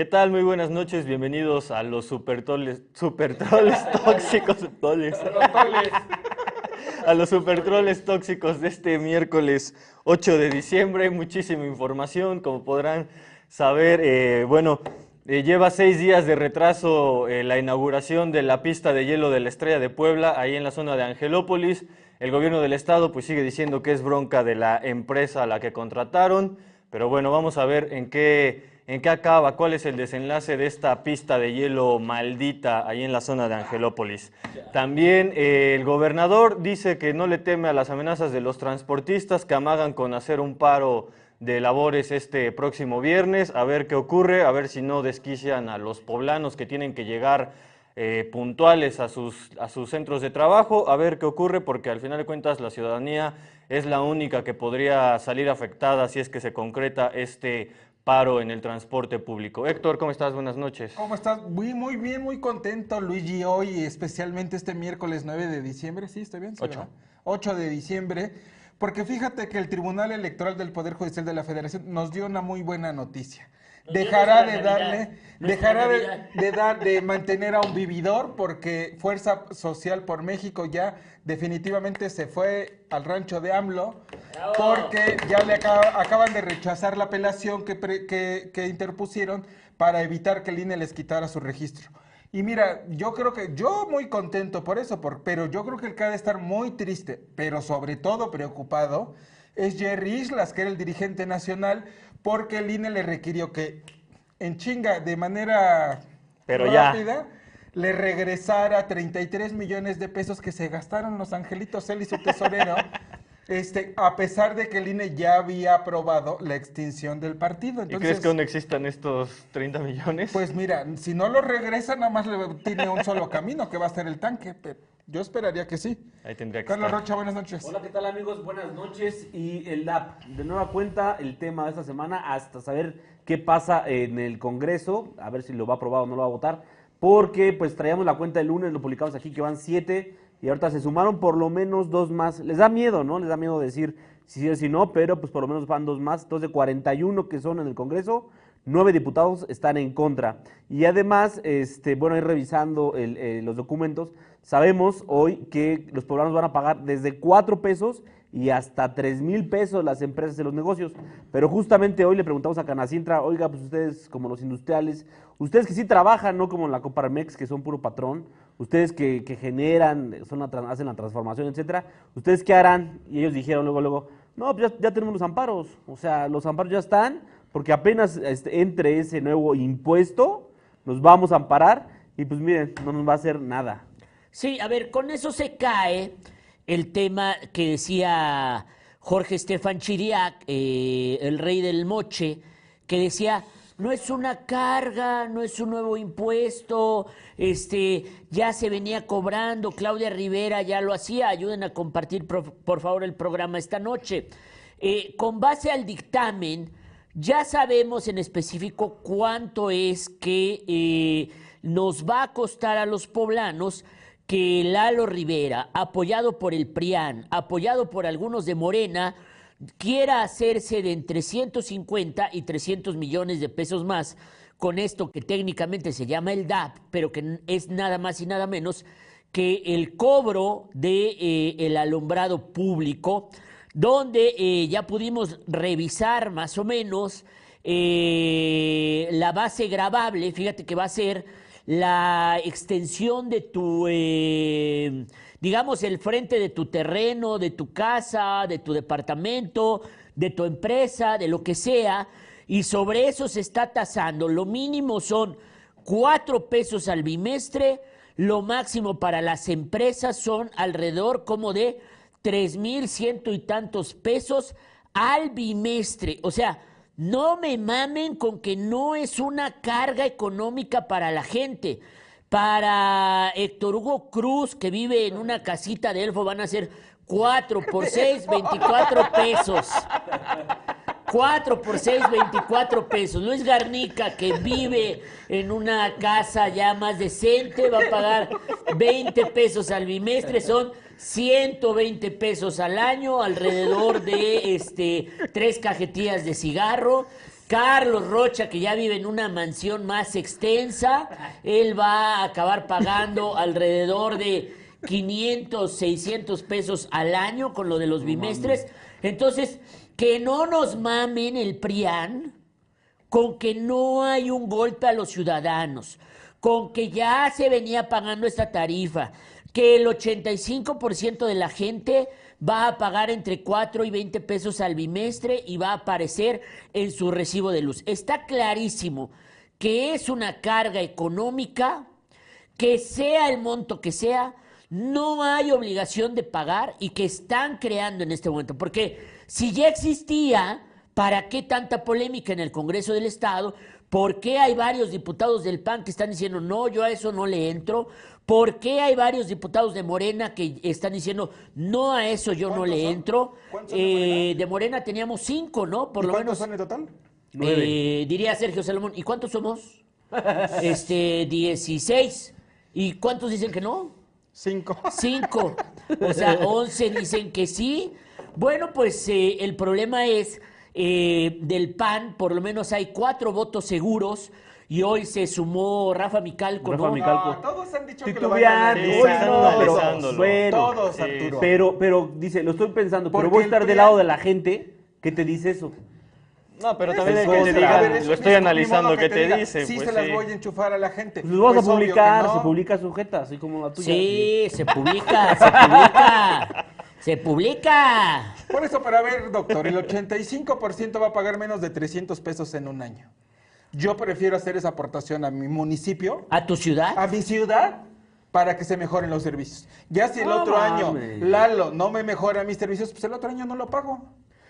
¿Qué tal? Muy buenas noches, bienvenidos a los super troles, super troles tóxicos, a los super troles tóxicos de este miércoles 8 de diciembre. Muchísima información, como podrán saber. eh, bueno, eh, lleva seis días de retraso eh, la inauguración de la pista de hielo de la Estrella de Puebla, ahí en la zona de Angelópolis. El gobierno del estado pues sigue diciendo que es bronca de la empresa a la que contrataron, pero bueno, vamos a ver en qué, en qué acaba, cuál es el desenlace de esta pista de hielo maldita ahí en la zona de Angelópolis. También eh, el gobernador dice que no le teme a las amenazas de los transportistas que amagan con hacer un paro de labores este próximo viernes, a ver qué ocurre, a ver si no desquician a los poblanos que tienen que llegar eh, puntuales a sus, a sus centros de trabajo, a ver qué ocurre, porque al final de cuentas la ciudadanía es la única que podría salir afectada si es que se concreta este paro en el transporte público. Héctor, ¿cómo estás? Buenas noches. ¿Cómo estás? Muy, muy bien, muy contento, Luigi, hoy, especialmente este miércoles 9 de diciembre, ¿sí? ¿Estoy bien? Sí, Ocho. ¿verdad? 8 de diciembre, porque fíjate que el Tribunal Electoral del Poder Judicial de la Federación nos dio una muy buena noticia. Dejará de darle, dejará de, dar, de mantener a un vividor, porque Fuerza Social por México ya definitivamente se fue al rancho de AMLO, Bravo. porque ya le acaba- acaban de rechazar la apelación que, pre- que- que interpusieron para evitar que el INE les quitara su registro. Y mira, yo creo que, yo muy contento por eso, por- pero yo creo que el que ha de estar muy triste, pero sobre todo preocupado, es Jerry Islas, que era el dirigente nacional, porque el INE le requirió que en chinga, de manera Pero ya. rápida, le regresara 33 millones de pesos que se gastaron los angelitos, él y su tesorero, este, a pesar de que el INE ya había aprobado la extinción del partido. ¿Y Entonces, crees que aún existan estos 30 millones? pues mira, si no lo regresa, nada más le- tiene un solo camino, que va a ser el tanque. pero yo esperaría que sí. Ahí tendría que Carlos estar. Rocha, buenas noches. Hola, ¿qué tal amigos? Buenas noches. Y el DAP, de nueva cuenta, el tema de esta semana, hasta saber qué pasa en el Congreso, a ver si lo va a aprobar o no lo va a votar, porque pues traíamos la cuenta el lunes, lo publicamos aquí, que van siete, y ahorita se sumaron por lo menos dos más. Les da miedo, ¿no? Les da miedo decir si sí o si no, pero pues por lo menos van dos más. Entonces, de 41 que son en el Congreso, nueve diputados están en contra. Y además, este, bueno, ir revisando eh, los documentos, sabemos hoy que los poblanos van a pagar desde cuatro pesos y hasta tres mil pesos las empresas y los negocios. Pero justamente hoy le preguntamos a Canacintra, oiga, pues ustedes como los industriales, ustedes que sí trabajan, no como en la Coparmex, que son puro patrón, ustedes que, que generan, son hacen la transformación, etcétera, ¿ustedes qué harán? Y ellos dijeron luego, luego, no, pues ya, ya tenemos los amparos, o sea, los amparos ya están, porque apenas este, entre ese nuevo impuesto, nos vamos a amparar y pues miren, no nos va a hacer nada. Sí, a ver, con eso se cae el tema que decía Jorge Estefan Chiriac, eh, el rey del moche, que decía, no es una carga, no es un nuevo impuesto, este, ya se venía cobrando, Claudia Rivera ya lo hacía, ayuden a compartir por, favor el programa esta noche. Eh, con base al dictamen, ya sabemos en específico cuánto es que eh, nos va a costar a los poblanos que Lalo Rivera, apoyado por el PRIAN, apoyado por algunos de Morena, quiera hacerse de entre 150 y 300 millones de pesos más con esto que técnicamente se llama el DAP, pero que es nada más y nada menos que el cobro de eh, el alumbrado público, donde eh, ya pudimos revisar más o menos eh, la base grabable, fíjate que va a ser la extensión de tu, digamos, el frente de tu terreno, de tu casa, de tu departamento, de tu empresa, de lo que sea, y sobre eso se está tasando. Lo mínimo son cuatro pesos al bimestre, lo máximo para las empresas son alrededor como de tres mil ciento y tantos pesos al bimestre. O sea, no me mamen con que no es una carga económica para la gente. Para Héctor Hugo Cruz, que vive en una casita de elfo, van a ser 4 por 6, 24 pesos. 4 por 6, 24 pesos. Luis Garnica, que vive en una casa ya más decente, va a pagar 20 pesos al bimestre. Son 120 pesos al año, alrededor de este, tres cajetillas de cigarro. Carlos Rocha, que ya vive en una mansión más extensa, él va a acabar pagando alrededor de 500, 600 pesos al año con lo de los bimestres. Entonces, que no nos mamen el PRIAN con que no hay un golpe a los ciudadanos, con que ya se venía pagando esta tarifa, que el 85% de la gente va a pagar entre 4 y 20 pesos al bimestre y va a aparecer en su recibo de luz. Está clarísimo que es una carga económica, que sea el monto que sea, no hay obligación de pagar y que están creando en este momento. Porque si ya existía, ¿para qué tanta polémica en el Congreso del Estado? ¿Por qué hay varios diputados del PAN que están diciendo, no, yo a eso no le entro? ¿Por qué hay varios diputados de Morena que están diciendo, no a eso yo no ¿Cuántos le son? entro? ¿Cuántos son de Eh, Morena? de Morena teníamos cinco, ¿no? Por ¿Y lo cuántos menos. son en total? Eh, diría Sergio Salomón. ¿Y cuántos somos? este, 16. ¿Y cuántos dicen que no? Cinco. Cinco. O sea, 11 dicen que sí. Bueno, pues eh, el problema es eh, del PAN, por lo menos hay cuatro votos seguros. Y hoy se sumó Rafa Micalco, Rafa ¿no? Micalco. No, todos han dicho que lo van a no, pero bueno. Todos, Arturo. Pero, pero dice, lo estoy pensando, pero voy a estar del lado de la gente que te dice eso. No, pero también es que te digan, ver, lo estoy analizando modo qué te diga, dice. Sí, pues se las sí. voy a enchufar a la gente. Pues los vamos Pues a que publicar, no. se publica sujeta, así como la tuya. Sí, se publica, se publica. Se publica. Por eso, para ver, doctor, el 85% va a pagar menos de 300 pesos en un año. Yo prefiero hacer esa aportación a mi municipio, ¿A tu ciudad? a mi ciudad, para que se mejoren los servicios. Ya si el otro año. Lalo no me mejora mis servicios, pues el otro año no lo pago.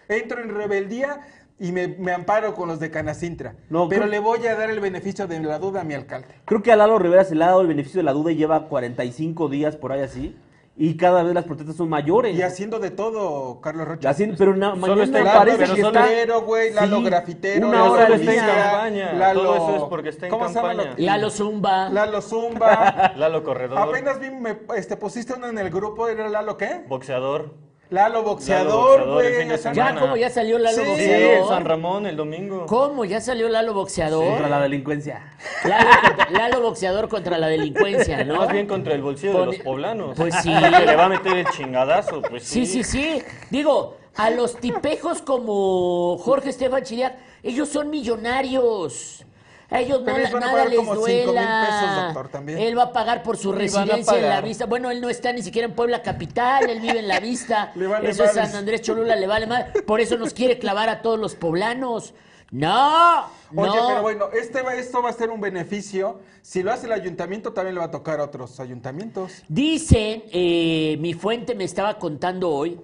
Entro en rebeldía y me, me amparo con los de Canacintra. No, Pero creo- le voy a dar el beneficio de la duda a mi alcalde. Creo que a Lalo Rivera se le ha dado el beneficio de la duda y lleva 45 días por ahí así. Y cada vez las protestas son mayores. Y haciendo de todo, Carlos Rocha. Así- pero na- Solo mañana está en Lalo parece pero que está... grafitero, güey, Lalo Sí, grafitero, una Lalo hora de está en policía, campaña. Lalo- Todo eso es porque está en ¿cómo se llama campaña. lo- Lalo Zumba. Lalo Zumba. Lalo Corredor, Apenas vi, me, este, pusiste uno en el grupo, ¿era Lalo qué? boxeador. Lalo boxeador, güey. Ya, como ya salió Lalo Sí, Sí, boxeador. San Ramón el domingo. ¿Cómo? ¿Ya salió Lalo boxeador? Contra la delincuencia. Lalo, contra- Lalo boxeador contra la delincuencia, ¿no? Más bien contra el bolsillo Con- de los poblanos. Pues sí. Le va a meter el chingadazo, pues Sí, sí, sí. Digo, a los tipejos como Jorge Estefan Chiriac, ellos son millonarios. A ellos no, Pero ellos van a nada pagar les como mil duela. pesos, doctor, también. Él va a pagar por su residencia en la vista. Bueno, él no está ni siquiera en Puebla Capital, él vive en la vista. Le vale eso es. San Andrés Cholula, le vale más. Por eso nos quiere clavar a todos los poblanos. No, Oye, no. pero bueno, este esto va a ser un beneficio. Si lo hace el ayuntamiento, también le va a tocar a otros ayuntamientos. Dicen, eh, mi fuente me estaba contando hoy,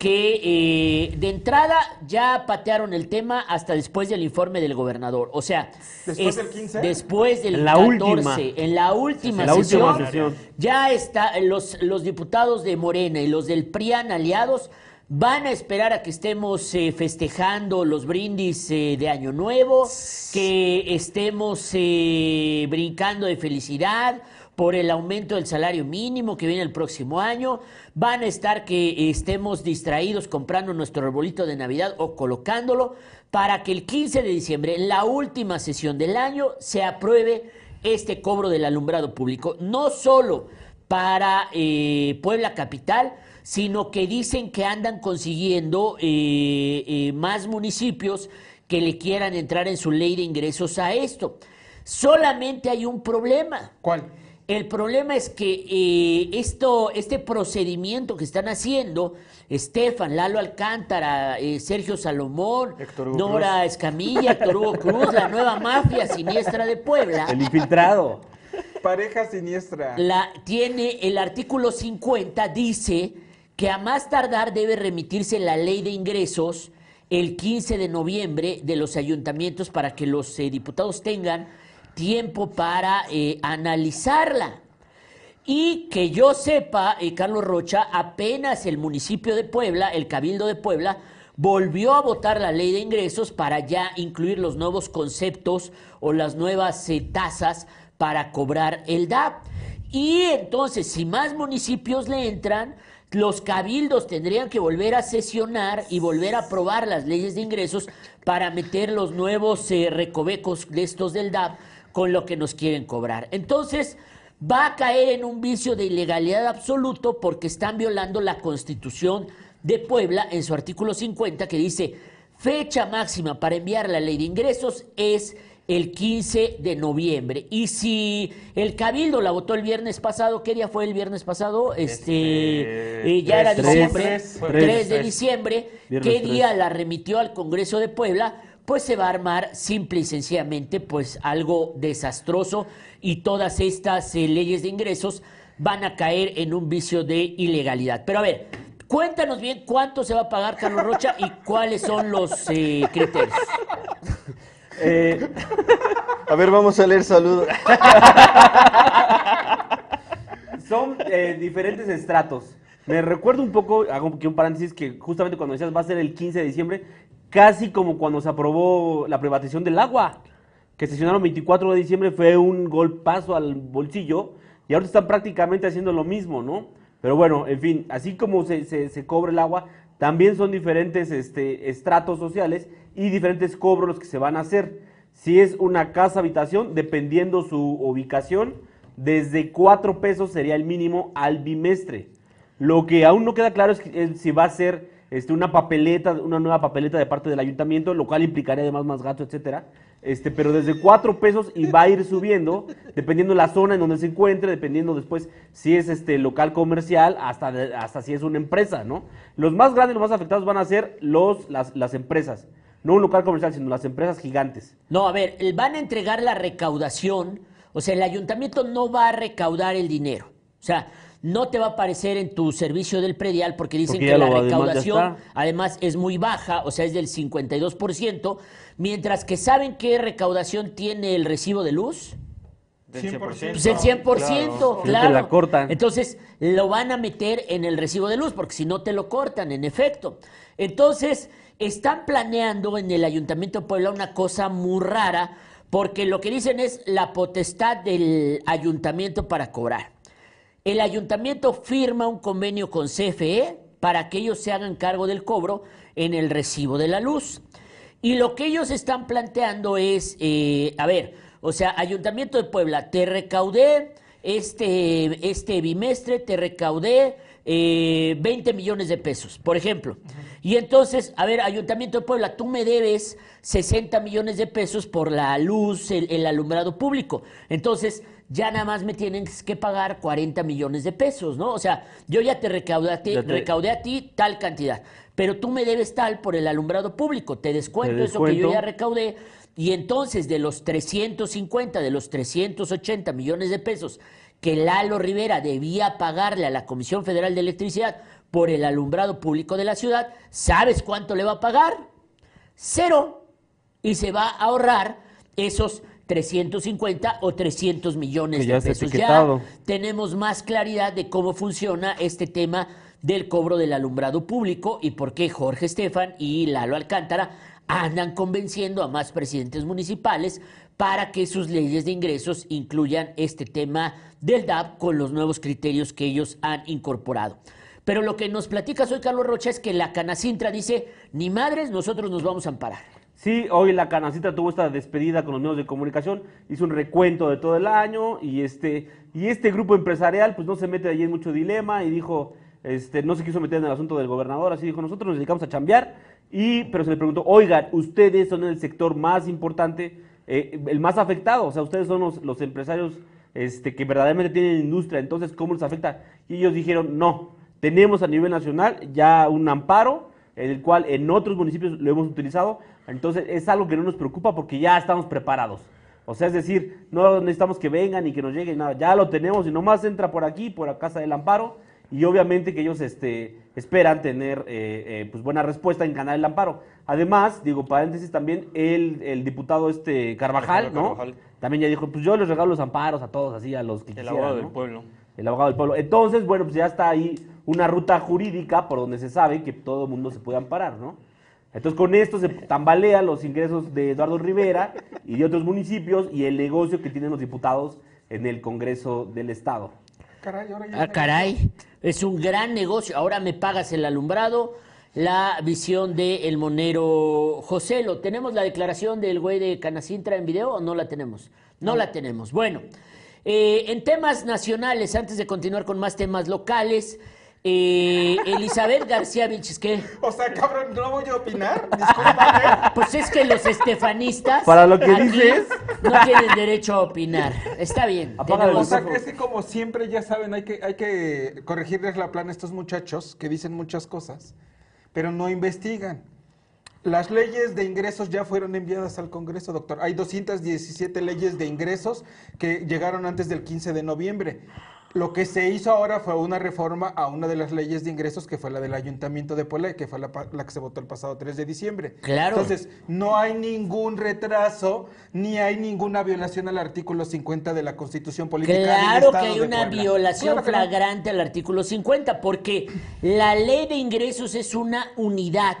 que eh, de entrada ya patearon el tema hasta después del informe del gobernador. O sea, ¿Después del 15? Después del En la 14, última. en la última En la sesión, última sesión. ya está, los, los diputados de Morena y los del PRIAN aliados van a esperar a que estemos eh, festejando los brindis eh, de Año Nuevo, que estemos eh, brincando de felicidad por el aumento del salario mínimo que viene el próximo año. Van a estar que estemos distraídos comprando nuestro arbolito de Navidad o colocándolo para que el 15 de diciembre, la última sesión del año, se apruebe este cobro del alumbrado público. No solo para eh, Puebla Capital, sino que dicen que andan consiguiendo eh, eh, más municipios que le quieran entrar en su ley de ingresos a esto. Solamente hay un problema. ¿Cuál? El problema es que eh, esto, este procedimiento que están haciendo, Estefan, Lalo Alcántara, eh, Sergio Salomón, Héctor Hugo Nora Escamilla, Héctor Hugo Cruz, la nueva mafia siniestra de Puebla, El infiltrado. Pareja siniestra. la, tiene el artículo 50, dice que a más tardar debe remitirse la ley de ingresos el 15 de noviembre de los ayuntamientos para que los eh, diputados tengan tiempo para eh, analizarla. Y que yo sepa, eh, Carlos Rocha, apenas el municipio de Puebla, el Cabildo de Puebla, volvió a votar la ley de ingresos para ya incluir los nuevos conceptos o las nuevas eh, tasas para cobrar el DAP. Y entonces, si más municipios le entran, los cabildos tendrían que volver a sesionar y volver a aprobar las leyes de ingresos para meter los nuevos recovecos de estos del DAP con lo que nos quieren cobrar. Entonces, va a caer en un vicio de ilegalidad absoluto porque están violando la constitución de Puebla en su artículo 50 que dice, fecha máxima para enviar la ley de ingresos es el 15 de noviembre. Y si el Cabildo la votó el viernes pasado, ¿qué día fue el viernes pasado? Este, Este, eh, ya era tres, diciembre, tres, 3, tres, de tres. diciembre. ¿Qué día la remitió al Congreso de Puebla? Pues se va a armar simple y sencillamente pues algo desastroso y todas estas eh, leyes de ingresos van a caer en un vicio de ilegalidad. Pero a ver, cuéntanos bien cuánto se va a pagar Carlos Rocha y cuáles son los eh, criterios. Eh, A ver, vamos a leer saludos. son eh, diferentes estratos. Me recuerdo un poco, hago aquí un paréntesis, que justamente cuando decías va a ser el 15 de diciembre, casi como cuando se aprobó la privatización del agua, que se sesionaron 24 de diciembre, fue un golpazo al bolsillo, y ahora están prácticamente haciendo lo mismo, ¿no? Pero bueno, en fin, así como se, se- cobra el agua, también son diferentes este, estratos sociales y diferentes cobros los que se van a hacer. Si es una casa habitación, dependiendo su ubicación, desde 4 pesos sería el mínimo al bimestre. Lo que aún no queda claro es, es si va a ser este, una papeleta, una nueva papeleta de parte del ayuntamiento, lo cual implicaría además más gasto, etcétera. Este, pero desde 4 pesos y va a ir subiendo, dependiendo la zona en donde se encuentre, dependiendo después si es este local comercial, hasta, hasta si es una empresa, ¿no? Los más grandes, los más afectados van a ser los, las, las empresas. No un local comercial, sino las empresas gigantes. No, a ver, van a entregar la recaudación, o sea, el ayuntamiento no va a recaudar el dinero. O sea, no te va a aparecer en tu servicio del predial porque dicen Porque que la además recaudación además es muy baja, o sea, es del 52%, mientras que ¿saben qué recaudación tiene el recibo de luz? Del 100%. Pues el 100%, Te claro. la cortan. Entonces, lo van a meter en el recibo de luz, porque si no te lo cortan, en efecto. Entonces, están planeando en el Ayuntamiento de Puebla una cosa muy rara, porque lo que dicen es la potestad del ayuntamiento para cobrar. El ayuntamiento firma un convenio con CFE para que ellos se hagan cargo del cobro en el recibo de la luz. Y lo que ellos están planteando es, eh, a ver, o sea, Ayuntamiento de Puebla, te recaudé este, este bimestre, te recaudé eh, 20 millones de pesos, por ejemplo. Y entonces, a ver, Ayuntamiento de Puebla, tú me debes 60 millones de pesos por la luz, el, el alumbrado público. Entonces, ya nada más me tienen que pagar 40 millones de pesos, ¿no? O sea, yo ya te recaudé a ti, te- recaudé a ti tal cantidad, pero tú me debes tal por el alumbrado público, te descuento, Te eso que yo descuento. ya recaudé, y entonces de los 350, de los 380 millones de pesos que Lalo Rivera debía pagarle a la Comisión Federal de Electricidad por el alumbrado público de la ciudad, ¿sabes cuánto le va a pagar? Cero. Y se va a ahorrar esos 350 o 300 millones ya de pesos. Ya tenemos más claridad de cómo funciona este tema del cobro del alumbrado público y por qué Jorge Estefan y Lalo Alcántara andan convenciendo a más presidentes municipales para que sus leyes de ingresos incluyan este tema del DAP con los nuevos criterios que ellos han incorporado. Pero lo que nos platica hoy Carlos Rocha es que la Canacintra dice, ni madres, nosotros nos vamos a amparar. Sí, hoy la Canacita tuvo esta despedida con los medios de comunicación, hizo un recuento de todo el año y este, y este grupo empresarial pues no se mete allí en mucho dilema y dijo, este, no se quiso meter en el asunto del gobernador, así dijo, nosotros nos dedicamos a chambear, y, pero se le preguntó, oigan, ustedes son el sector más importante, eh, el más afectado, o sea, ustedes son los, los empresarios este, que verdaderamente tienen industria, entonces, ¿cómo les afecta? Y ellos dijeron, no, tenemos a nivel nacional ya un amparo, el cual en otros municipios lo hemos utilizado, entonces es algo que no nos preocupa porque ya estamos preparados. O sea, es decir, no necesitamos que vengan y que nos lleguen nada, ya lo tenemos y nomás entra por aquí, por la Casa del Amparo, y obviamente que ellos este, esperan tener eh, eh, pues buena respuesta en Canal del Amparo. Además, digo, paréntesis también, el, el diputado este Carvajal, Alejandro ¿no? Carvajal. También ya dijo, pues yo les regalo los amparos a todos, así a los que El quisieran, abogado ¿no? del pueblo. El abogado del pueblo. Entonces, bueno, pues ya está ahí una ruta jurídica por donde se sabe que todo el mundo se puede amparar, ¿no? Entonces, con esto se tambalean los ingresos de Eduardo Rivera y de otros municipios y el negocio que tienen los diputados en el Congreso del Estado. Caray, ahora ya Ah, caray, es un gran negocio. Ahora me pagas el alumbrado, la visión de el monero José. ¿Lo tenemos la declaración del güey de Canacintra en video o no la tenemos? No, la tenemos. Bueno, eh, en temas nacionales, antes de continuar con más temas locales, eh, Elizabeth García Vilches, ¿qué? O sea, cabrón, ¿no voy a opinar? Discúlpame. Pues es que los estefanistas Para lo que dices. no tienen derecho a opinar. Está bien. O sea, que es que como siempre, ya saben, hay que, hay que corregirles la plana a estos muchachos que dicen muchas cosas, pero no investigan. Las leyes de ingresos ya fueron enviadas al Congreso, doctor. Hay 217 leyes de ingresos que llegaron antes del 15 de noviembre. Lo que se hizo ahora fue una reforma a una de las leyes de ingresos que fue la del Ayuntamiento de Puebla, que fue la, que se votó el pasado 3 de diciembre. Claro. Entonces, no hay ningún retraso ni hay ninguna violación al artículo 50 de la Constitución Política del Claro que hay una violación Claro que no. flagrante al artículo 50, porque la ley de ingresos es una unidad.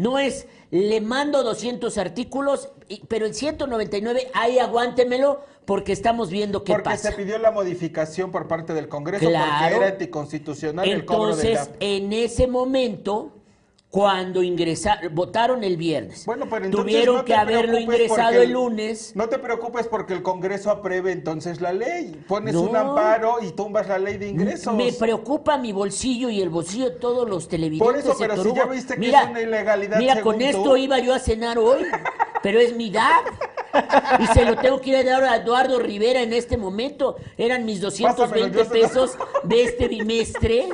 No es, le mando 200 artículos, pero el 199, ahí aguántemelo, porque estamos viendo qué Porque pasa. se pidió la modificación por parte del Congreso porque Claro. era anticonstitucional el cobro del Entonces, en ese momento, cuando ingresaron, votaron el viernes, Bueno, pero entonces tuvieron no que haberlo ingresado el lunes. No te preocupes porque el Congreso apruebe entonces la ley. Pones No. un amparo y tumbas la ley de ingresos. Me preocupa mi bolsillo y el bolsillo de todos los televidentes. Por eso, pero si ya viste que mira, es una ilegalidad Mira, según con esto tú. iba yo a cenar hoy, pero es mi DAP. Y se lo tengo que ir a dar a Eduardo Rivera en este momento. Eran mis 220 Pásamelo, pesos de este bimestre.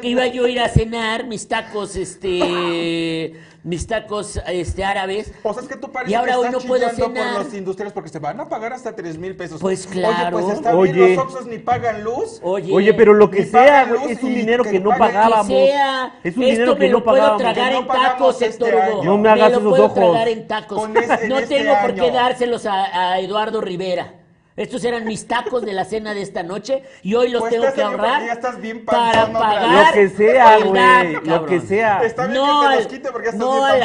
Que iba yo a ir a cenar mis tacos, este, mis tacos, este, árabes. O sea, es que tú parece Y ahora que hoy no puedo cenar. por los industriales porque se van a pagar hasta 3 mil pesos. Pues claro. Oye, pues está Oye. bien, los Oxxos ni pagan luz. Oye, Oye, pero lo que sea, güey, es un dinero que que no pagábamos. Que sea, es un esto dinero me que lo no puedo pagábamos. tragar Que no en pagamos tacos, este Héctor Hugo. año. No me hagas lo esos puedo ojos. tragar en tacos. Con ese- en no este tengo por qué dárselos a Eduardo Rivera. Estos eran mis tacos de la cena de esta noche y hoy los Pues tengo te que bien ahorrar porque ya estás bien para pagar Lo que sea, güey, lo cabrón. que sea. Está bien No que te al- los quite porque ya estás no bien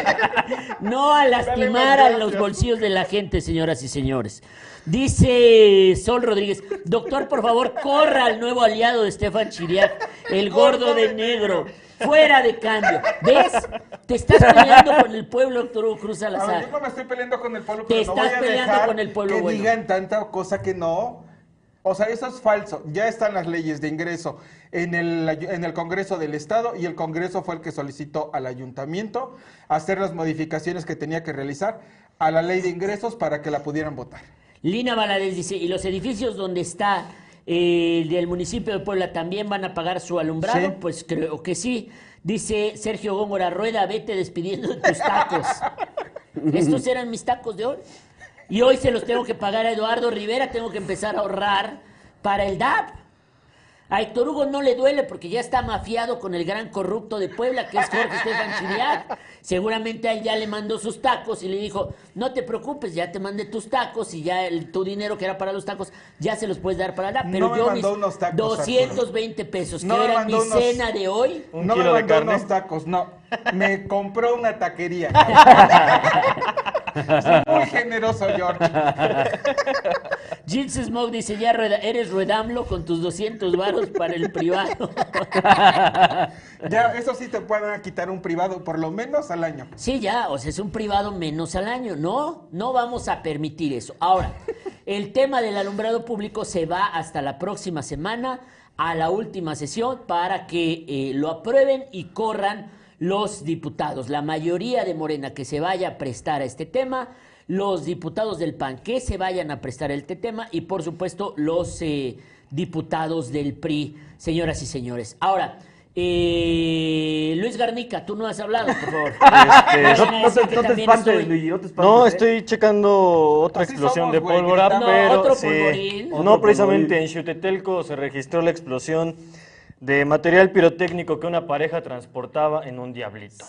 a. No a lastimar a los bolsillos de la gente, señoras y señores. Dice Sol Rodríguez, doctor, por favor, corra al nuevo aliado de Estefan Chiriac, el gordo de negro. Fuera de cambio. ¿Ves? Te estás peleando con el pueblo, Hugo Cruz A ver, Salazar. yo no me estoy peleando con el pueblo, Te pero no voy estás a peleando dejar con el pueblo que bueno. digan tanta cosa que no. O sea, eso es falso. Ya están las leyes de ingreso en el, en el Congreso del Estado y el Congreso fue el que solicitó al ayuntamiento hacer las modificaciones que tenía que realizar a la ley de ingresos para que la pudieran votar. Lina Valadez dice, ¿y los edificios donde está eh, el del municipio de Puebla también van a pagar su alumbrado? Sí. Pues creo que sí. Dice Sergio Góngora Rueda, vete despidiendo de tus tacos. Estos eran mis tacos de hoy. Y hoy se los tengo que pagar a Eduardo Rivera, tengo que empezar a ahorrar para el DAP. A Héctor Hugo no le duele porque ya está mafiado con el gran corrupto de Puebla, que es Jorge Estefan Chiriac. Seguramente a él ya le mandó sus tacos y le dijo, no te preocupes, ya te mandé tus tacos y ya el- tu dinero que era para los tacos, ya se los puedes dar para la. Pero No me yo mandó mis unos tacos, 220 pesos, No que me eran mi unos- cena de hoy. Un no kilo me de mandó carne. unos tacos, no. Me compró una taquería. Soy muy generoso, George. Gilles Smoke dice, ya eres ruedamlo con tus 200 varos para el privado. Ya, eso sí te pueden quitar un privado, por lo menos al año. Sí, ya, o sea, es un privado menos al año. No, no vamos a permitir eso. Ahora, el tema del alumbrado público se va hasta la próxima semana a la última sesión para que eh, lo aprueben y corran los diputados. La mayoría de Morena que se vaya a prestar a este tema, los diputados del PAN que se vayan a prestar a este tema y por supuesto los eh, diputados del PRI, señoras y señores. Ahora, eh, Luis Garnica, tú no has hablado, por favor. Este, No, a no decir te, que no te también espantes, estoy- Luigi, no te espantes. No, ¿eh? estoy checando otra Así explosión somos, de pólvora, pero Otro sí. no precisamente en Xutetelco se registró la explosión de material pirotécnico que una pareja transportaba en un diablito.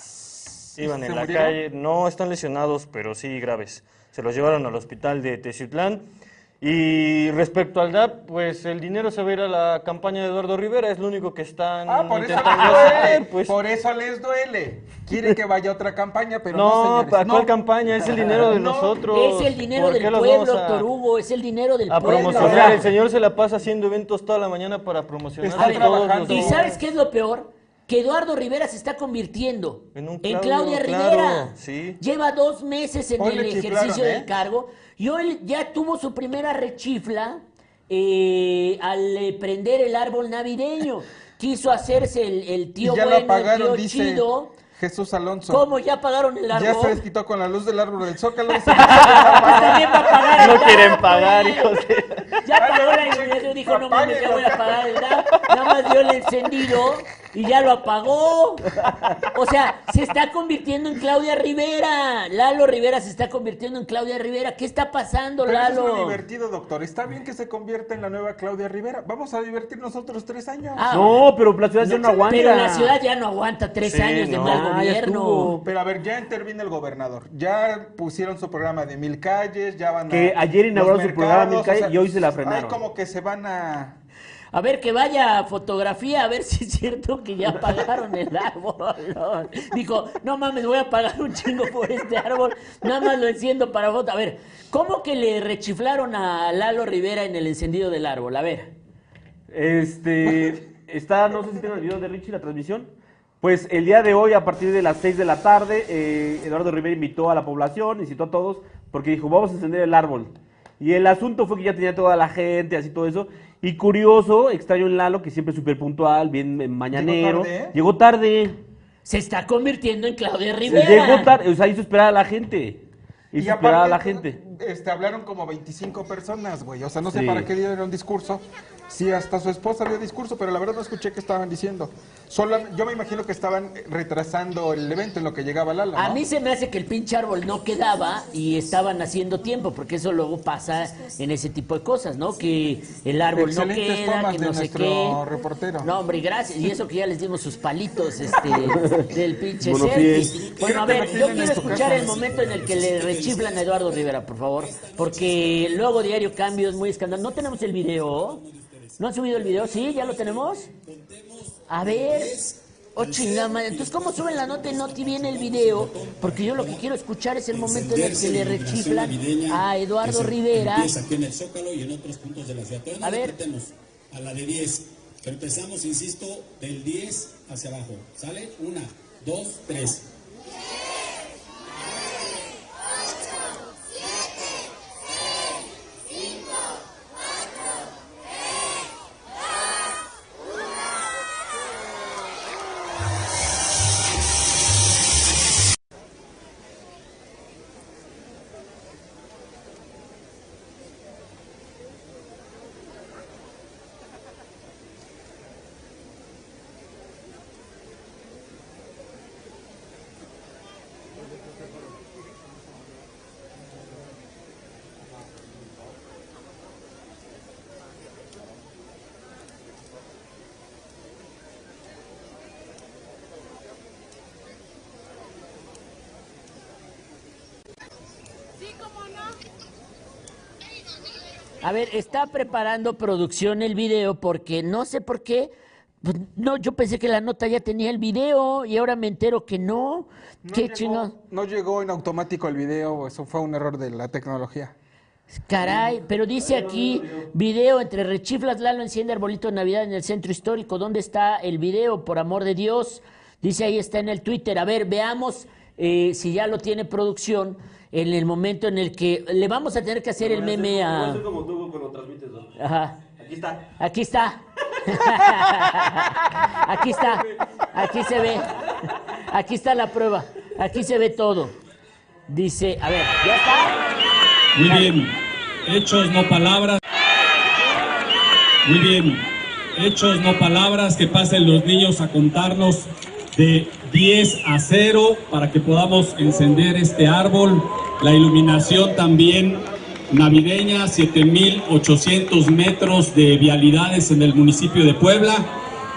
Iban ¿Se en la murieron? calle, no están lesionados, pero sí graves. Se los llevaron al hospital de Teciutlán Y respecto al DAP, pues el dinero se va a ir a la campaña de Eduardo Rivera, es lo único que están Ah, por eso, intentando les hacer, duele, pues. por eso les duele. Quieren que vaya a otra campaña, pero no, No, señores. ¿para cuál no. campaña? Es el dinero de No, nosotros. Es el dinero ¿Por del pueblo, a- doctor Hugo, es el dinero del A pueblo. promocionar, el señor se la pasa haciendo eventos toda la mañana para promocionar Está a todos trabajando. los ¿Y sabes qué es lo peor? Que Eduardo Rivera se está convirtiendo En un en Claudio, Claudia claro, Rivera. sí. Lleva dos meses en Hoy el ejercicio ¿eh? del cargo y hoy ya tuvo su primera rechifla eh, al eh, prender el árbol navideño. Quiso hacerse el, el tío ya bueno, lo apagaron, el tío dice chido. Jesús Alonso. ¿Cómo ya apagaron el árbol? Ya se les quitó con la luz del árbol del Zócalo. se también va a pagar el No quieren pagar, hijos de... Ya pagó la iluminación, dijo, no mames, ya voy a pagar el. Nada más dio el encendido y ya lo apagó. O sea, se está convirtiendo en Claudia Rivera. Lalo Rivera se está convirtiendo en Claudia Rivera. ¿Qué está pasando, Pero eso es lo Lalo? divertido, doctor. Está bien que se convierta en la nueva Claudia Rivera. Vamos a divertirnos otros tres años. Ah, No, pero la ciudad ya no aguanta. Pero la ciudad ya no aguanta tres Sí, años de no. mal gobierno. Pero a ver, ya interviene el gobernador. Ya pusieron su programa de mil calles, ya van a. Que ayer inauguró su programa Mil mercados, Calles y hoy se la frenaron. Ay, como que se van a. A ver, que vaya fotografía, a ver si es cierto que ya pagaron el árbol. Dijo, no mames, voy a pagar un chingo por este árbol, nada más lo enciendo para foto. A ver, ¿cómo que le rechiflaron a Lalo Rivera en el encendido del árbol? A ver. Este, está, no sé si tengo el video de Richie, la transmisión. Pues el día de hoy, a partir de las 6 de la tarde, eh, Eduardo Rivera invitó a la población, incitó a todos, porque dijo, vamos a encender el árbol. Y el asunto fue que ya tenía toda la gente, así todo eso. Y curioso, extraño en Lalo, que siempre es súper puntual, bien eh, mañanero. tarde, ¿eh? Llegó tarde. Se está convirtiendo en Claudia Rivera. Llegó tarde, o sea, hizo esperar a la gente. Hizo esperar a la gente. Este, hablaron como 25 personas, güey. O sea, no sé Sí. para qué dieron discurso. Sí, hasta su esposa dio discurso, pero la verdad no escuché qué estaban diciendo. Solo, yo me imagino que estaban retrasando el evento en lo que llegaba Lala. A mí se me hace que el pinche árbol no quedaba y estaban haciendo tiempo, porque eso luego pasa en ese tipo de cosas, ¿no? Que el árbol no queda, que de no sé nuestro qué. reportero. No, hombre, gracias. Y eso que ya les dimos sus palitos este, del pinche selfie. Bueno, a ver, yo quiero escuchar el momento en el que le rechiflan a Eduardo Rivera, por favor, porque luego Diario Cambios, muy escandaloso. ¿No tenemos el video? ¿No han subido el video? ¿Sí? ¿Ya lo tenemos? A ver. Oh, chingada madre. Entonces, ¿cómo suben la nota y no te viene el video? Porque yo lo que quiero escuchar es el momento en el que le rechiflan a Eduardo Rivera. Aquí en el Zócalo y en otros puntos de la ciudad. A ver. a la de 10. Empezamos, insisto, del 10 hacia abajo. ¿Sale? Una, dos, tres. A ver, está preparando producción el video porque no sé por qué. pues, no, yo pensé que la nota ya tenía el video y ahora me entero que no. No Qué chingón. No llegó en automático el video, eso fue un error de la tecnología. Caray, pero dice aquí video entre rechiflas, Lalo enciende arbolito de Navidad en el centro histórico. ¿Dónde está el video? Por amor de Dios. Dice ahí está en el Twitter. A ver, veamos eh, si ya lo tiene producción en el momento en el que le vamos a tener que hacer el meme a... como tú cuando transmites, ¿no? Ajá. Aquí está. Aquí está. Aquí está. Aquí se ve. Aquí está la prueba. Aquí se ve todo. Dice, a ver, ¿ya está? Muy bien. Hechos, no palabras. Muy bien. Hechos, no palabras. Que pasen los niños a contarnos de 10 a 0 para que podamos encender este árbol. La iluminación también navideña, 7.800 metros de vialidades en el municipio de Puebla.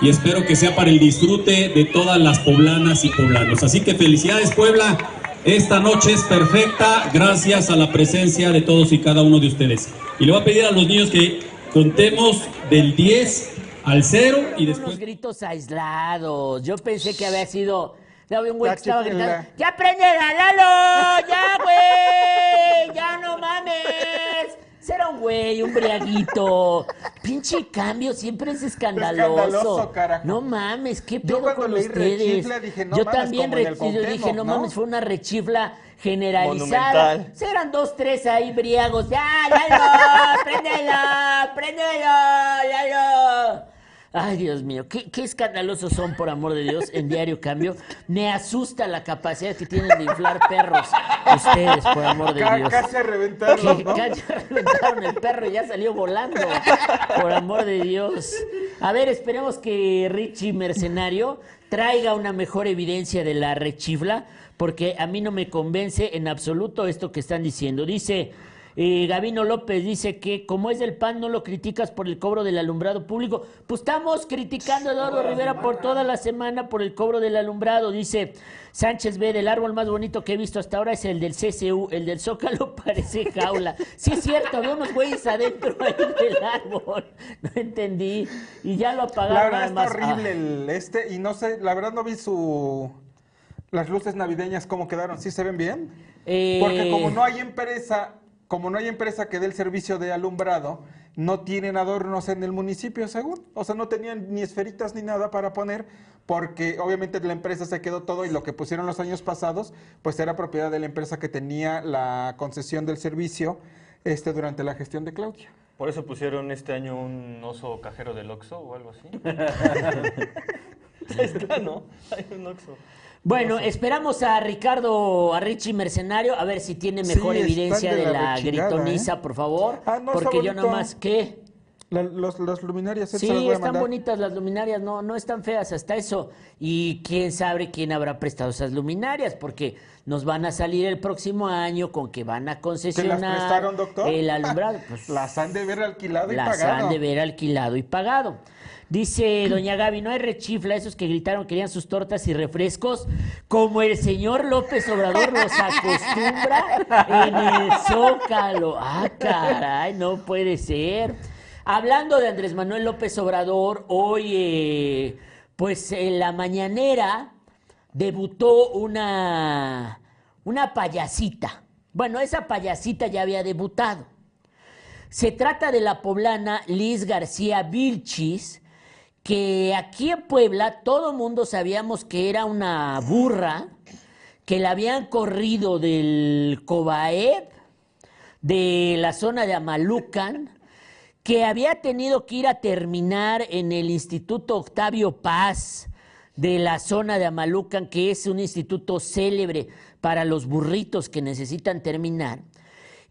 Y espero que sea para el disfrute de todas las poblanas y poblanos. Así que felicidades Puebla Esta noche es perfecta gracias a la presencia de todos y cada uno de ustedes. Y le voy a pedir a los niños que contemos del 10 al 0 y Unos después... gritos aislados. Yo pensé que había sido. Ya había un güey La que estaba gritando. la- ¡Ya prende a Lalo! ¡Ya, güey! ¡Ya no mames! Será un güey, un briaguito. Pinche cambio, siempre es escandaloso. Escandaloso, carajo. No mames, qué Yo pedo cuando con leí ustedes. rechifla dije, no Yo mames, también como en el re- yo dije, no, ¿no? mames, fue una rechifla generalizada. Monumental. Eran dos, tres ahí briagos. ¡Ya, Lalo! ¡Préndelo! ¡Préndelo! ¡Lalo! Ay, Dios mío, qué, qué escandalosos son, por amor de Dios, en Diario Cambio. Me asusta la capacidad que tienen de inflar perros ustedes, por amor de Dios. Casi Que ¿no? casi reventaron el perro y ya salió volando. Por amor de Dios. A ver, esperemos que Richie Mercenario traiga una mejor evidencia de la rechifla, porque a mí no me convence en absoluto esto que están diciendo. Dice. Eh, Gavino López dice que como es del PAN no lo criticas por el cobro del alumbrado público. Pues estamos criticando a Eduardo Rivera por toda la semana por el cobro del alumbrado. Dice Sánchez B, del árbol más bonito que he visto hasta ahora es el del CCU, el del Zócalo parece jaula. Sí es cierto, había unos güeyes adentro ahí del árbol. No entendí. Y ya lo apagaron La verdad está más. horrible Ah. el este y no sé, la verdad no vi su las luces navideñas cómo quedaron, ¿sí se ven bien? Eh, Porque como no hay empresa, como no hay empresa que dé el servicio de alumbrado, no tienen adornos en el municipio, según. O sea, no tenían ni esferitas ni nada para poner, porque obviamente la empresa se quedó todo y lo que pusieron los años pasados, pues era propiedad de la empresa que tenía la concesión del servicio este, durante la gestión de Claudia. Por eso pusieron este año un oso cajero del Oxxo o algo así. Ahí está, ¿no? Hay un Oxxo. Bueno, esperamos a Ricardo, a Richie Mercenario, a ver si tiene mejor Sí, evidencia de de la la gritoniza, ¿eh? por favor. Ah, no, porque yo nomás, ¿qué? La- los- las luminarias, Sí, las están mandar. bonitas las luminarias, no, no están feas hasta eso. Y quién sabe quién habrá prestado esas luminarias, porque nos van a salir el próximo año con que van a concesionar prestaron, doctor? el alumbrado. Pues, Las han de ver alquilado y las pagado. han de ver alquilado y pagado. Dice doña Gaby, no hay rechifla, esos que gritaron querían sus tortas y refrescos, como el señor López Obrador los acostumbra en el Zócalo. Ah, caray, no puede ser. Hablando de Andrés Manuel López Obrador, hoy, eh, pues en la mañanera debutó una, una payasita. Bueno, esa payasita ya había debutado. Se trata de la poblana Liz García Vilchis, que aquí en Puebla todo mundo sabíamos que era una burra, que la habían corrido del Cobaep, de la zona de Amalucan, que había tenido que ir a terminar en el Instituto Octavio Paz de la zona de Amalucan, que es un instituto célebre para los burritos que necesitan terminar.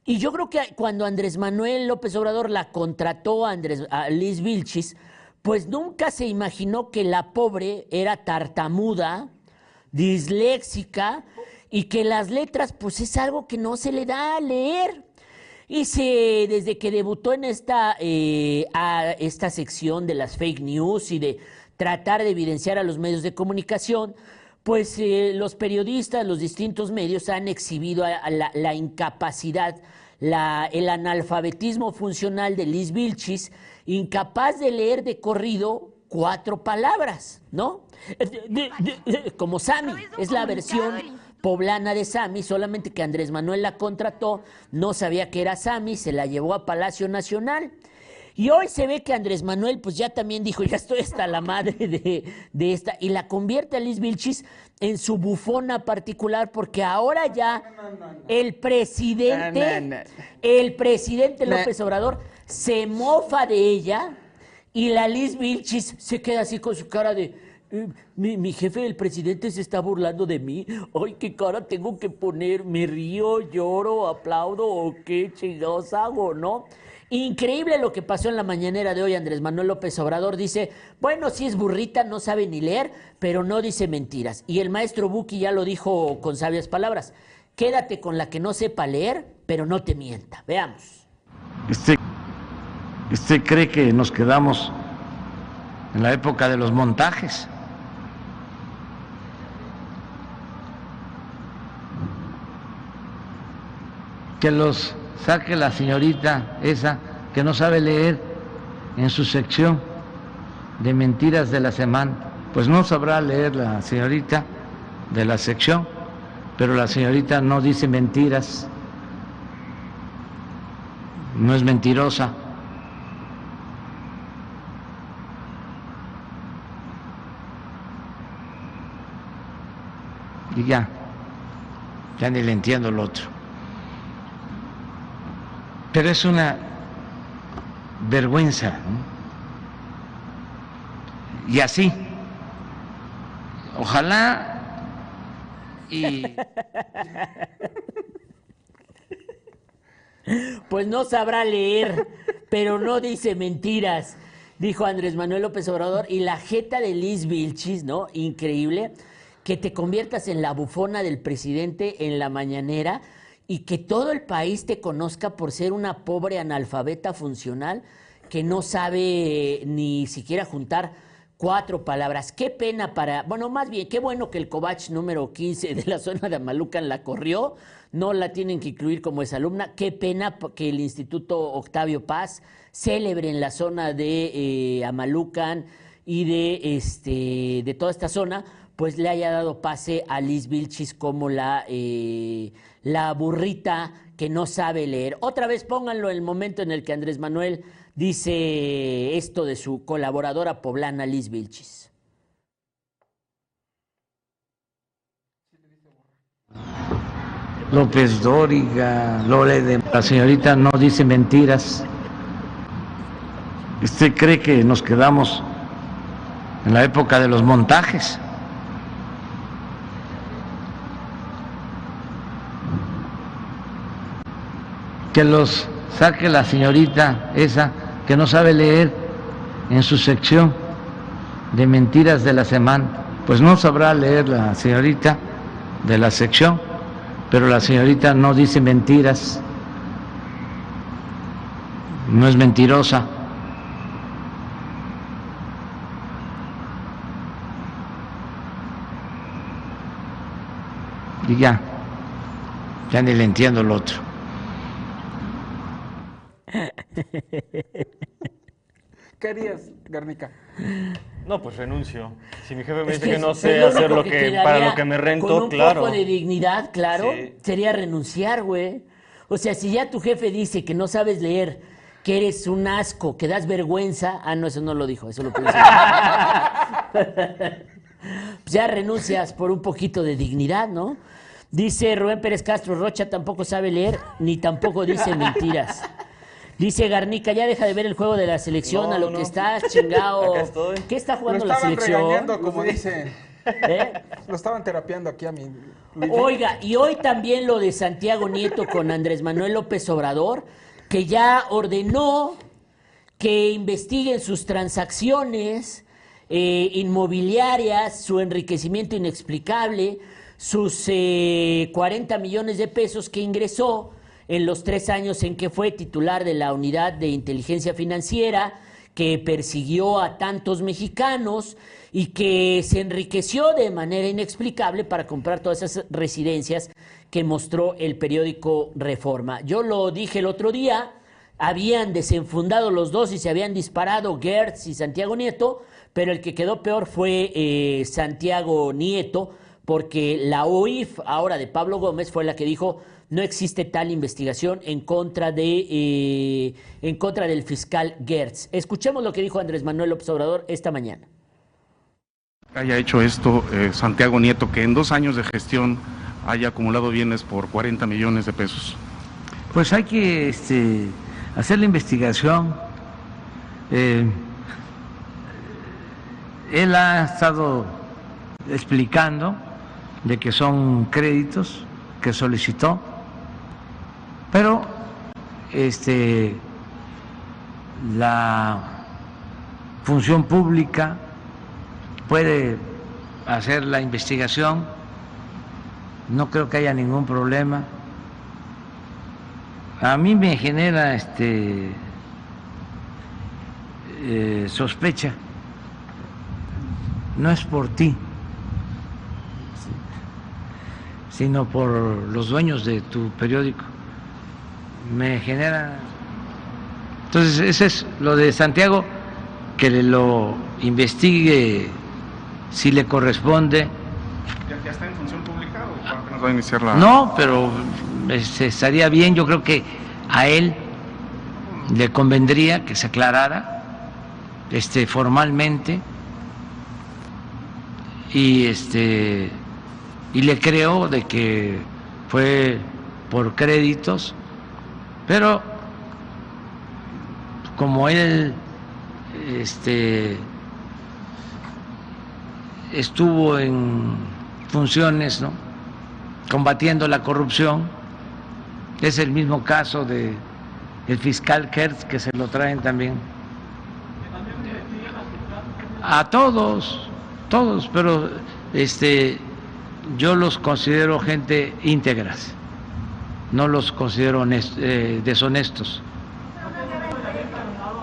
Y yo creo que cuando Andrés Manuel López Obrador la contrató a, Andrés, Liz Vilchis, pues nunca se imaginó que la pobre era tartamuda, disléxica y que las letras pues es algo que no se le da a leer. Y se, desde que debutó en esta, eh, esta sección de las fake news y de tratar de evidenciar a los medios de comunicación, pues eh, los periodistas, los distintos medios han exhibido la, incapacidad, el analfabetismo funcional de Liz Vilchis, incapaz de leer de corrido cuatro palabras, ¿no? De- de- de- Como Sami, es la versión poblana de Sami, solamente que Andrés Manuel la contrató, no sabía que era Sami, se la llevó a Palacio Nacional. Y hoy se ve que Andrés Manuel, pues ya también dijo, ya estoy hasta la madre de, de esta, y la convierte a Liz Vilchis en su bufona particular, porque ahora ya el presidente, No, no, no. el presidente López Obrador se mofa de ella y la Liz Vilchis se queda así con su cara de, "Eh, mi, jefe, el presidente, se está burlando de mí. Ay, qué cara tengo que poner. ¿Me río, lloro, aplaudo o qué chingados hago, no? Increíble lo que pasó en la mañanera de hoy. Andrés Manuel López Obrador dice, bueno, si es burrita, no sabe ni leer, pero no dice mentiras. Y el maestro Buki ya lo dijo con sabias palabras. Quédate con la que no sepa leer, pero no te mienta. Veamos. ¿Usted, ¿Usted cree que nos quedamos en la época de los montajes? que los saque la señorita esa que no sabe leer en su sección de mentiras de la semana. Pues no sabrá leer la señorita de la sección, pero la señorita no dice mentiras, no es mentirosa. Y ya, ya ni le entiendo el otro. Pero es una vergüenza. ¿no? Y así, ojalá y Pues no sabrá leer, pero no dice mentiras, dijo Andrés Manuel López Obrador. Y la jeta de Liz Vilchis, ¿no? Increíble. Que te conviertas en la bufona del presidente en la mañanera y que todo el país te conozca por ser una pobre analfabeta funcional que no sabe ni siquiera juntar cuatro palabras. Qué pena para, bueno, más bien, qué bueno que el Covach número 15 de la zona de Amalucan la corrió, no la tienen que incluir como exalumna. Qué pena que el Instituto Octavio Paz, célebre en la zona de eh, Amalucan y de, este, de toda esta zona, pues le haya dado pase a Liz Vilchis como la, eh, la burrita que no sabe leer. Otra vez pónganlo el momento en el que Andrés Manuel dice esto de su colaboradora poblana Liz Vilchis. López Dóriga, Lore de la señorita no dice mentiras. ¿Usted cree que nos quedamos en la época de los montajes? Que los saque la señorita esa que no sabe leer en su sección de mentiras de la semana. Pues no sabrá leer la señorita de la sección, pero la señorita no dice mentiras, no es mentirosa. Y ya, ya ni le entiendo el otro. ¿Qué harías, Garnica? No, pues renuncio. Si mi jefe me Es dice que, no sé hacer lo que, para lo que me rento, con un claro. poco de dignidad, claro, Sí. sería renunciar, güey. O sea, si ya tu jefe dice que no sabes leer, que eres un asco, que das vergüenza, ah, no, eso no lo dijo, eso lo pensé. pues ya renuncias por un poquito de dignidad, ¿no? Dice Rubén Pérez Castro, Rocha tampoco sabe leer, ni tampoco dice mentiras. Dice Garnica, ya deja de ver el juego de la selección, No, a lo no. que estás, chingado. Acá estoy. ¿Qué está Lo jugando la estaban selección? regañando, como dicen. ¿Eh? Lo estaban terapiando aquí a mí. Oiga, y hoy también lo de Santiago Nieto con Andrés Manuel López Obrador, que ya ordenó que investiguen sus transacciones eh, inmobiliarias, su enriquecimiento inexplicable, sus eh, 40 millones de pesos que ingresó en los tres años en que fue titular de la unidad de inteligencia financiera, que persiguió a tantos mexicanos y que se enriqueció de manera inexplicable para comprar todas esas residencias que mostró el periódico Reforma. Yo lo dije el otro día, habían desenfundado los dos y se habían disparado Gertz y Santiago Nieto, pero el que quedó peor fue eh, Santiago Nieto, porque la OIF, ahora de Pablo Gómez, fue la que dijo no existe tal investigación en contra de eh, en contra del fiscal Gertz. Escuchemos lo que dijo Andrés Manuel López Obrador esta mañana. haya hecho esto eh, Santiago Nieto, que en dos años de gestión haya acumulado bienes por 40 millones de pesos? Pues hay que este, hacer la investigación. Eh, él ha estado explicando de que son créditos que solicitó, pero este, la función pública puede hacer la investigación, no creo que haya ningún problema. A mí me genera este eh, sospecha. No es por ti, sino por los dueños de tu periódico, me genera... Entonces, ese es lo de Santiago, que lo investigue si le corresponde. ¿Ya, ya está en función pública o apenas va a iniciar la...? No, pero este, estaría bien, yo creo que a él le convendría que se aclarara este, formalmente y, este, y le creo de que fue por créditos, pero como él este, estuvo en funciones, ¿no? combatiendo la corrupción, es el mismo caso de el fiscal Kertz que se lo traen también a todos, todos, pero este yo los considero gente íntegras, no los considero eh, deshonestos.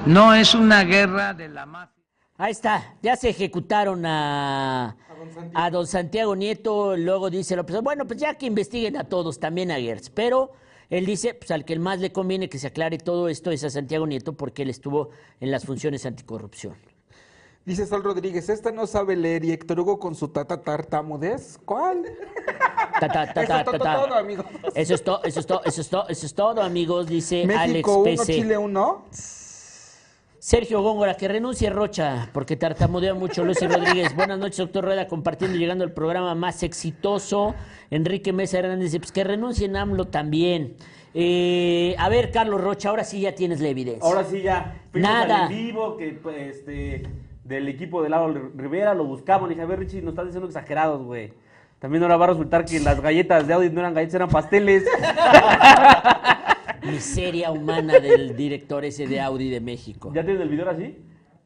No es una guerra de la mafia. Ahí está, ya se ejecutaron a, a don Santiago Nieto, luego dice López, bueno, pues ya que investiguen a todos, también a Gertz, pero él dice, pues al que más le conviene que se aclare todo esto es a Santiago Nieto porque él estuvo en las funciones anticorrupción. Dice Sol Rodríguez, esta no sabe leer y Héctor Hugo con su tata tartamudez. ¿Cuál? Eso es todo, amigos. Eso es todo, eso es todo, eso es todo, eso es todo, amigos, dice Alex México 1, PC. Chile 1. Sergio Góngora, que renuncie Rocha, porque tartamudea mucho Lucy Rodríguez. Buenas noches, doctor Rueda, compartiendo y llegando al programa más exitoso. Enrique Mesa Hernández dice, pues que renuncie AMLO también. Eh, a ver, Carlos Rocha, ahora sí ya tienes la evidencia. Ahora sí ya. Fuimos Nada. al en vivo que pues, este del equipo de Lalo Rivera lo buscamos. Le dije, a ver, Richie, nos estás diciendo exagerados, güey. También ahora va a resultar que las galletas de Audi no eran galletas, eran pasteles. Miseria humana del director ese de Audi de México. ¿Ya tienes el video ahora sí?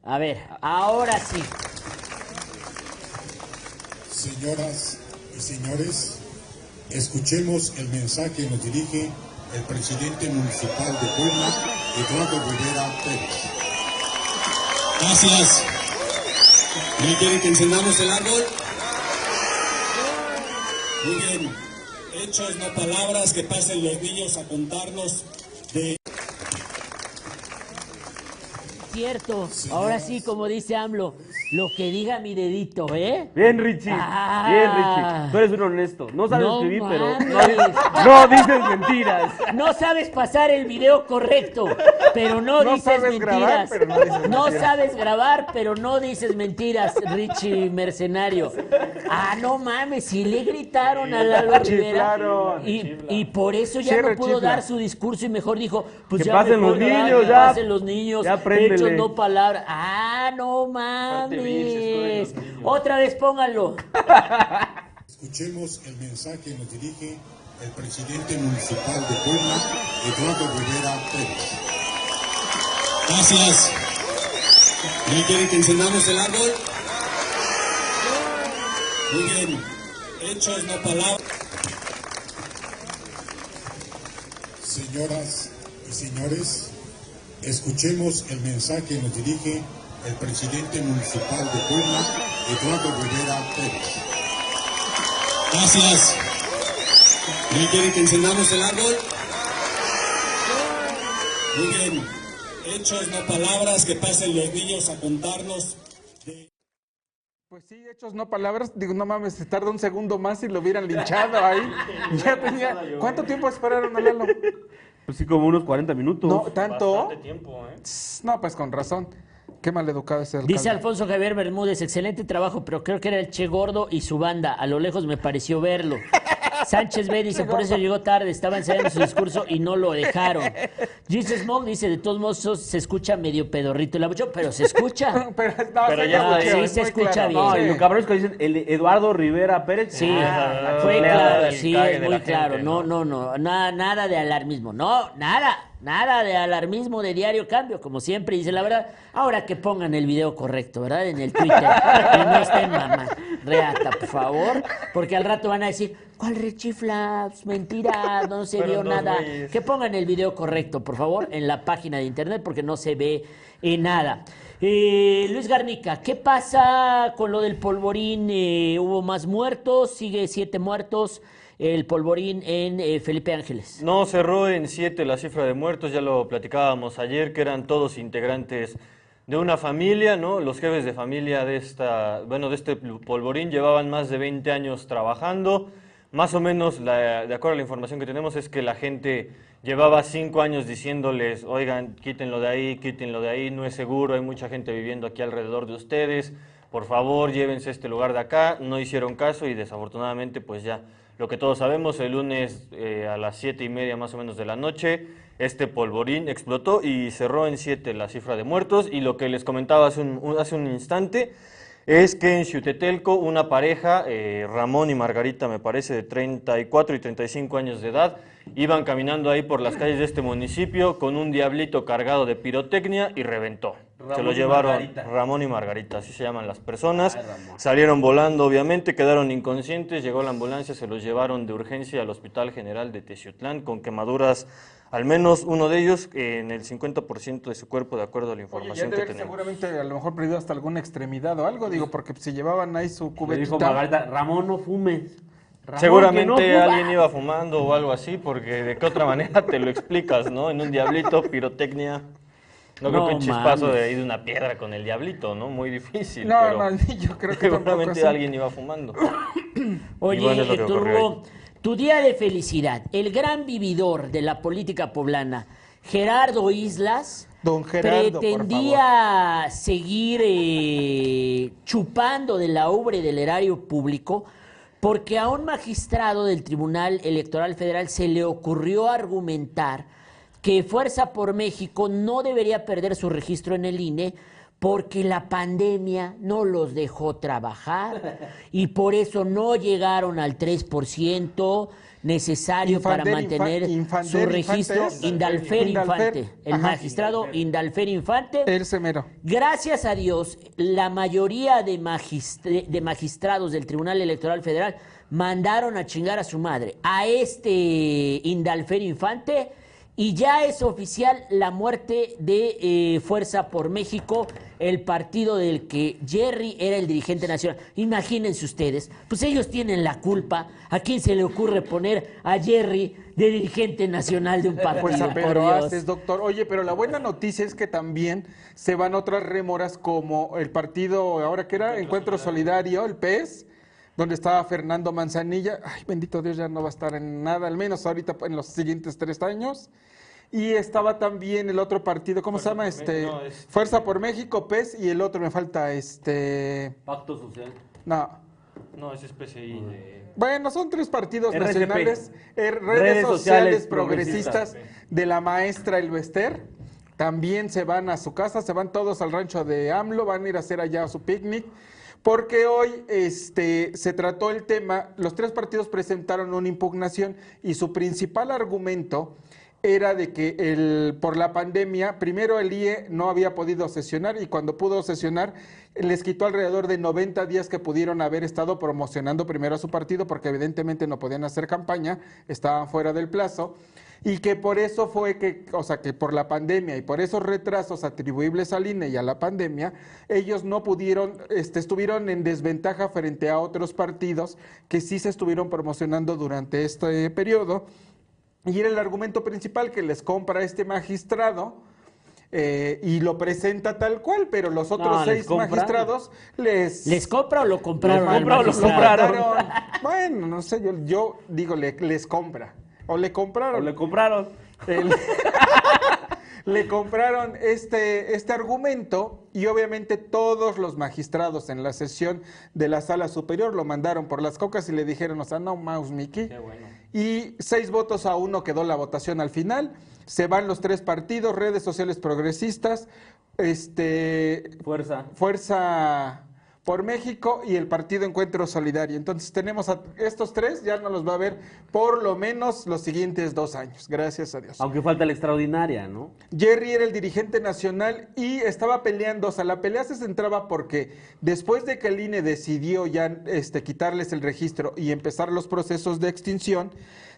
A ver, ahora sí. Señoras y señores, escuchemos el mensaje que nos dirige el presidente municipal de Puebla, Eduardo Rivera Pérez. Gracias. ¿Ya quieren que encendamos el árbol? Muy bien. Hechos, no palabras, que pasen los niños a contarnos de... Cierto, ahora sí, como dice AMLO, lo que diga mi dedito, ¿eh? Bien, Richie. Ah. Bien, Richie. Tú eres un honesto. No sabes No escribir, pero no, no dices mentiras. No sabes pasar el video correcto, pero no, No dices sabes mentiras. grabar, pero no dices No mentiras. sabes grabar, pero no dices mentiras, Richie Mercenario. Ah, no mames, si le gritaron a Lalo Rivera. Y, y por eso ya no pudo dar su discurso y mejor dijo, pues Que ya pasen mejor los niños, que ya. pasen los niños. Ya hechos, no palabras. Ah, no mames. Otra vez pónganlo. Escuchemos el mensaje que nos dirige el presidente municipal de Puebla, Eduardo Rivera Pérez. Gracias. ¿Ya quieren que encendamos el árbol? Muy bien. Hechos, no palabras. Señoras y señores, escuchemos el mensaje que nos dirige el presidente municipal de Puebla, Eduardo Rivera Pérez. Gracias. ¿Ya quieren que encendamos el árbol? Muy bien. Hechos, no palabras, que pasen los niños a contarnos de... Pues sí, hechos, no palabras. Digo, no mames, se tarda un segundo más y lo hubieran linchado ahí. Ya tenía. ¿Cuánto tiempo esperaron a Lalo? Pues sí, como unos 40 minutos. No, tanto. Bastante tiempo, ¿eh? No, pues con razón. Qué mal educado ese alcalde. Dice Alfonso Javier Bermúdez, excelente trabajo, pero creo que era el Che Gordo y su banda. A lo lejos me pareció verlo. Sánchez B dice, por eso llegó tarde, estaba ensayando su discurso y no lo dejaron. Jesus Smoke dice, de todos modos se escucha medio pedorrito el abucho, pero se escucha. Pero, no, Pero sí, ya se escucha claro. bien. No, y lo cabrón es que dicen el Eduardo Rivera Pérez. Sí, Ah, fue claro, sí, es muy la claro. gente, no, no, no, nada, nada de alarmismo. No, nada, nada de alarmismo de diario cambio, como siempre dice la verdad. Ahora que pongan el video correcto, ¿verdad? En el Twitter. que no estén mamá. Reata, por favor. Porque al rato van a decir, ¿cuál rechiflas? Mentira, no se vio nada. Que pongan el video correcto, por favor, en la página de internet, porque no se ve eh, nada. Eh, Luis Garnica, ¿qué pasa con lo del polvorín? Eh, ¿Hubo más muertos? ¿Sigue siete muertos? El polvorín en eh, Felipe Ángeles. No, cerró en siete la cifra de muertos, ya lo platicábamos ayer, que eran todos integrantes de una familia, ¿no? Los jefes de familia de esta, bueno, de este polvorín llevaban más de 20 años trabajando. Más o menos, de acuerdo a la información que tenemos, es que la gente llevaba cinco años diciéndoles, oigan, quítenlo de ahí, quítenlo de ahí, no es seguro, hay mucha gente viviendo aquí alrededor de ustedes, por favor, llévense este lugar de acá. No hicieron caso y desafortunadamente, pues ya, lo que todos sabemos, el lunes eh, a las siete y media más o menos de la noche, este polvorín explotó y cerró en siete la cifra de muertos. Y lo que les comentaba hace un, instante es que en Xutetelco una pareja, eh, Ramón y Margarita, me parece, de 34 y 35 años de edad, iban caminando ahí por las calles de este municipio con un diablito cargado de pirotecnia y reventó. se lo llevaron Margarita. Ramón y Margarita, así se llaman las personas. Ay. Salieron volando, obviamente, quedaron inconscientes, llegó la ambulancia, se los llevaron de urgencia al Hospital General de Teciutlán con quemaduras, al menos uno de ellos en el 50% de su cuerpo, de acuerdo a la Oye, ya información que tenemos. seguramente a lo mejor perdido hasta alguna extremidad o algo, digo, porque si llevaban ahí su Le dijo cubetita. Margarita, Ramón, no fumes. Ramón, Seguramente no alguien iba fumando o algo así, porque de qué otra manera te lo explicas, ¿no? En un diablito, pirotecnia. No creo No que un chispazo mames. de ahí de una piedra con el diablito, ¿no? Muy difícil. No, pero no, yo creo que seguramente alguien iba fumando. Oye, bueno, eh, tu, día de felicidad, el gran vividor de la política poblana, Gerardo Islas, Don Gerardo, por pretendía seguir eh, chupando de la ubre del erario público porque a un magistrado del Tribunal Electoral Federal se le ocurrió argumentar que Fuerza por México no debería perder su registro en el INE porque la pandemia no los dejó trabajar y por eso no llegaron al 3% necesario para mantener Infa- Infander, su registro. Infante. Indalfer Indalfer, Infante, el ajá. magistrado Indalfer Infante. El semero. Gracias a Dios, la mayoría de, magistre- de magistrados del Tribunal Electoral Federal mandaron a chingar a su madre, a este Indalfer Infante, y ya es oficial la muerte de eh, Fuerza por México, el partido del que Jerry era el dirigente nacional. Imagínense ustedes, pues ellos tienen la culpa. ¿A quién se le ocurre poner a Jerry de dirigente nacional de un partido? Pues a por Pedro? Astes, doctor. Oye, pero la buena noticia es que también se van otras rémoras como el partido, ahora que era Encuentro Solidario, el PES, donde estaba Fernando Manzanilla. Ay, bendito Dios, ya no va a estar en nada, al menos ahorita en los siguientes tres años. Y estaba también el otro partido, ¿cómo se llama? Este, no, es- Fuerza por México, PES, y el otro me falta, este, Pacto social. no. No, es PCI de... Bueno, son tres partidos RCP. nacionales, eh, redes, Redes sociales, sociales progresistas de la maestra Elvester. También se van a su casa, se van todos al rancho de AMLO, van a ir a hacer allá su picnic. Porque hoy este, se trató el tema, los tres partidos presentaron una impugnación y su principal argumento era de que el, por la pandemia, primero el IE no había podido sesionar y cuando pudo sesionar les quitó alrededor de 90 días que pudieron haber estado promocionando primero a su partido porque evidentemente no podían hacer campaña, estaban fuera del plazo y que por eso fue que, o sea, que por la pandemia y por esos retrasos atribuibles al INE y a la pandemia, ellos no pudieron, este, estuvieron en desventaja frente a otros partidos que sí se estuvieron promocionando durante este periodo. Y era el argumento principal que les compra este magistrado eh, y lo presenta tal cual, pero los otros No, seis compra. magistrados les... ¿Les compra o lo compraron? ¿Les al compra o lo compraron? Bueno, no sé, yo, yo digo, le- les compra. O le O compraron. le compraron. El- le compraron este, este argumento y obviamente todos los magistrados en la sesión de la sala superior lo mandaron por las cocas y le dijeron, o sea, no, Mouse Mickey. Y seis votos a uno quedó la votación al final. Se van los tres partidos, redes sociales progresistas, este, Fuerza. Fuerza por México y el Partido Encuentro Solidario. Entonces tenemos a estos tres, ya no los va a ver por lo menos los siguientes dos años, gracias a Dios. Aunque falta la extraordinaria, ¿no? Jerry era el dirigente nacional y estaba peleando, o sea, la pelea se centraba porque después de que el INE decidió ya este, quitarles el registro y empezar los procesos de extinción,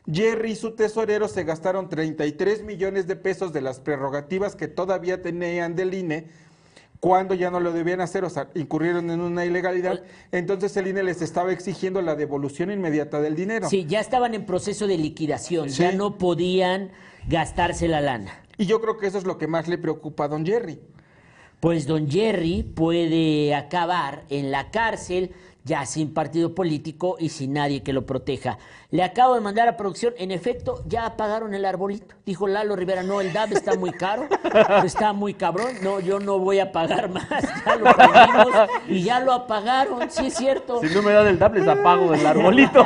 Jerry y su tesorero se gastaron 33 millones de pesos de las prerrogativas que todavía tenían del INE cuando ya no lo debían hacer, o sea, incurrieron en una ilegalidad, entonces el INE les estaba exigiendo la devolución inmediata del dinero. Sí, ya estaban en proceso de liquidación, Sí. ya no podían gastarse la lana. Y yo creo que eso es lo que más le preocupa a don Jerry. Pues don Jerry puede acabar en la cárcel ya sin partido político y sin nadie que lo proteja. Le acabo de mandar a producción, en efecto, ya apagaron el arbolito. Dijo Lalo Rivera, no, el DAB está muy caro, está muy cabrón, no, yo no voy a pagar más, ya lo pagamos y ya lo apagaron, sí es cierto. Si no me dan el DAP, les apago el arbolito.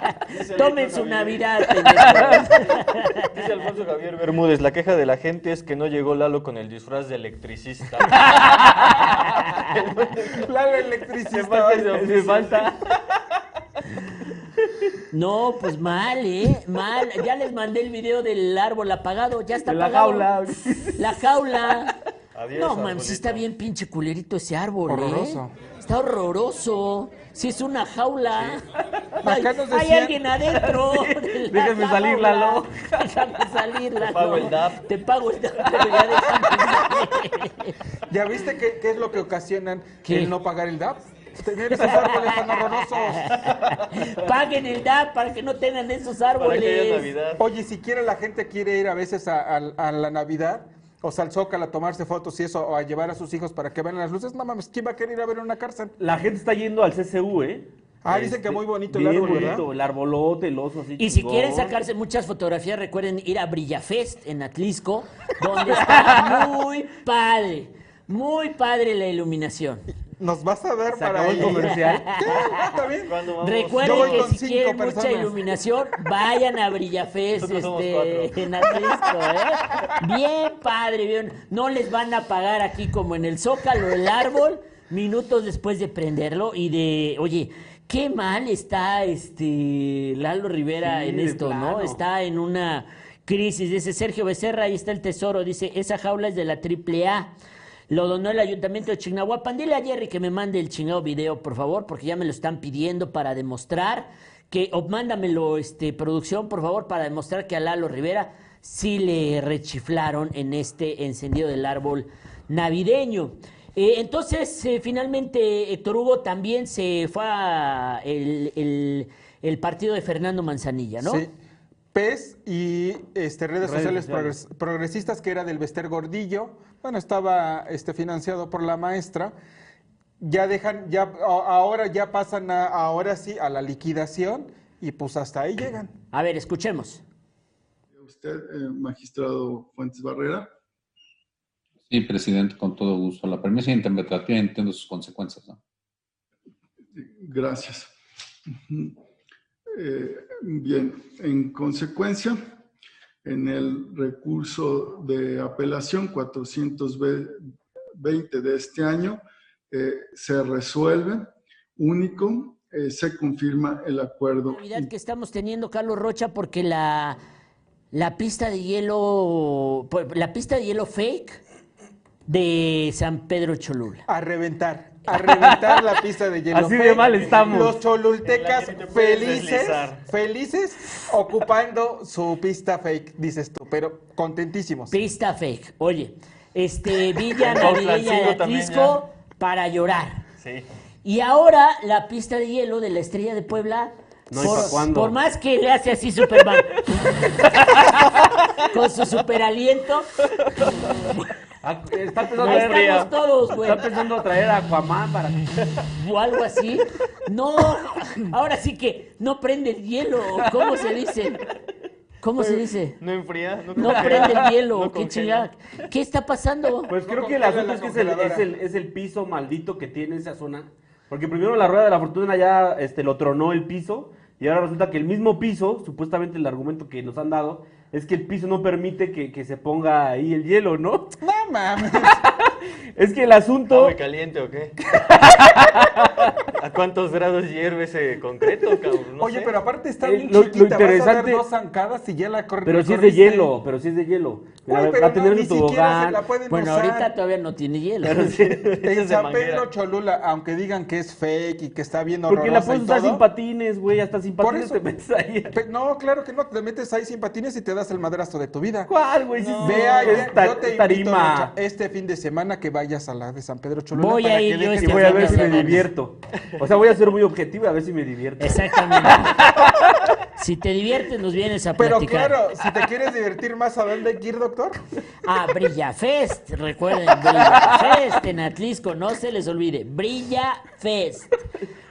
Tomen su Navidad. Dice Alfonso Javier Bermúdez, la queja de la gente es que no llegó Lalo con el disfraz de electricista. Claro, electricista. Me falta. No, pues mal, ¿eh? Mal. Ya les mandé el video del árbol apagado, ya está De la apagado. jaula. La jaula. Adiós, no, man, sí está bien pinche culerito ese árbol, ¿eh? Horroroso. Está horroroso. Sí es una jaula. Ay, Acá nos hay alguien adentro. de la- Déjame la salir, jaula. Lalo. Déjame salir, Lalo. pago el DAP. Te pago el DAP, pero ya déjame salir. ¿Ya viste qué, qué es lo que ocasionan ¿Qué? el no pagar el DAP? Tener esos árboles tan horrorosos. Paguen el DAP para que no tengan esos Para que haya árboles. Navidad. Oye, siquiera la gente quiere ir a veces a, a- a la Navidad, o sea, al Zócalo a tomarse fotos y eso, o a llevar a sus hijos para que vean las luces. No mames, ¿quién va a querer ir a ver una cárcel? La gente está yendo al CCU, ¿eh? Ah, dicen que muy bonito el árbol, bonito, ¿verdad? El arbolote, el oso así. Y si chingón. quieren sacarse muchas fotografías, recuerden ir a Brillafest en Atlisco, donde está muy padre, muy padre la iluminación. ¿Nos vas a dar Se para el comercial. Recuerden que si cinco quieren mucha iluminación, vayan a Brillafest este, en Atlisco, ¿eh? Bien padre, bien. No les van a pagar aquí como en el Zócalo el árbol minutos después de prenderlo y de, oye, qué mal está este Lalo Rivera Sí, en esto, ¿no? Está en una crisis. Dice Sergio Becerra, ahí está el tesoro. Dice, esa jaula es de la AAA. Lo donó el ayuntamiento de Chignahuapan. Dile a Jerry que me mande el chingado video, por favor, porque ya me lo están pidiendo para demostrar que, o mándamelo, este, producción, por favor, para demostrar que a Lalo Rivera sí le rechiflaron en este encendido del árbol navideño. Eh, entonces, eh, finalmente, Héctor Hugo también se fue a el, el- el partido de Fernando Manzanilla, ¿no? Sí. PES y este, redes, Redes sociales, sociales. progres- progresistas, que era del Bester Gordillo. Bueno, estaba este, financiado por la maestra. Ya dejan, ya ahora ya pasan a- ahora sí a la liquidación y pues hasta ahí llegan. A ver, escuchemos. Usted, eh, magistrado Fuentes Barrera. Sí, presidente, con todo gusto. La permisa interpretativa entiendo sus consecuencias. ¿no? Gracias. Eh, bien, en consecuencia, en el recurso de apelación 420 de este año, eh, se resuelve único, eh, se confirma el acuerdo. Navidad que estamos teniendo, Carlos Rocha, porque la, la pista de hielo, pues, la pista de hielo fake de San Pedro Cholula. A reventar, a reventar la pista de hielo. Así de mal estamos. Los cholultecas felices, deslizar. felices, ocupando su pista fake, dices tú, pero contentísimos. Pista fake. Oye, este Villa Navideña de Atlisco para llorar. Sí. Y ahora la pista de hielo de la Estrella de Puebla. No por, por más que le hace así Superman. con su super aliento. Ah, Está pensando, Ahí traer- estamos todos, güey. está pensando traer a Aquaman para. o algo así. No, ahora sí que no prende el hielo. ¿Cómo se dice? ¿Cómo se dice? ¿No enfría? ¿No, No prende el hielo. ¿No ¿Qué chingada? ¿Qué está pasando? Pues creo No que el asunto es que es el, es, el, es el piso maldito que tiene esa zona. Porque primero la rueda de la fortuna ya este, lo tronó el piso. Y ahora resulta que el mismo piso, supuestamente el argumento que nos han dado, es que el piso no permite que, que se ponga ahí el hielo, ¿no? No mames. Es que el ¿Está asunto. muy caliente o qué? ¿A cuántos grados hierve ese concreto, cabrón? No Oye, sé. pero aparte está Eh, bien lo- lo chiquita, vas a dar interesante- dos zancadas y ya la corre- Pero si es de hielo, pero si es de hielo. Va pero a tener no, ni siquiera se la pueden Bueno, usar. ahorita todavía no tiene hielo. Pedro Cholula, aunque digan que es fake y que está bien Porque la horrorosa puedes usar sin patines, güey. Hasta sin Por patines eso. te metes ahí. No, claro que no, te metes ahí sin patines y te das el madrazo de tu vida. ¿Cuál, güey? Sí, Ve tar- yo te tarima. Este fin de semana que vayas a la de San Pedro Cholula. Voy para a ir que yo Y voy a ver si me divierto. O sea, voy a ser muy objetivo y a ver si me divierto. Exactamente. si te diviertes, nos vienes a Pero platicar. claro, si te quieres divertir más, ¿a dónde hay que ir, doctor? Ah, Brilla Fest. Recuerden, Brilla Fest en Atlisco. No se les olvide. Brilla Fest.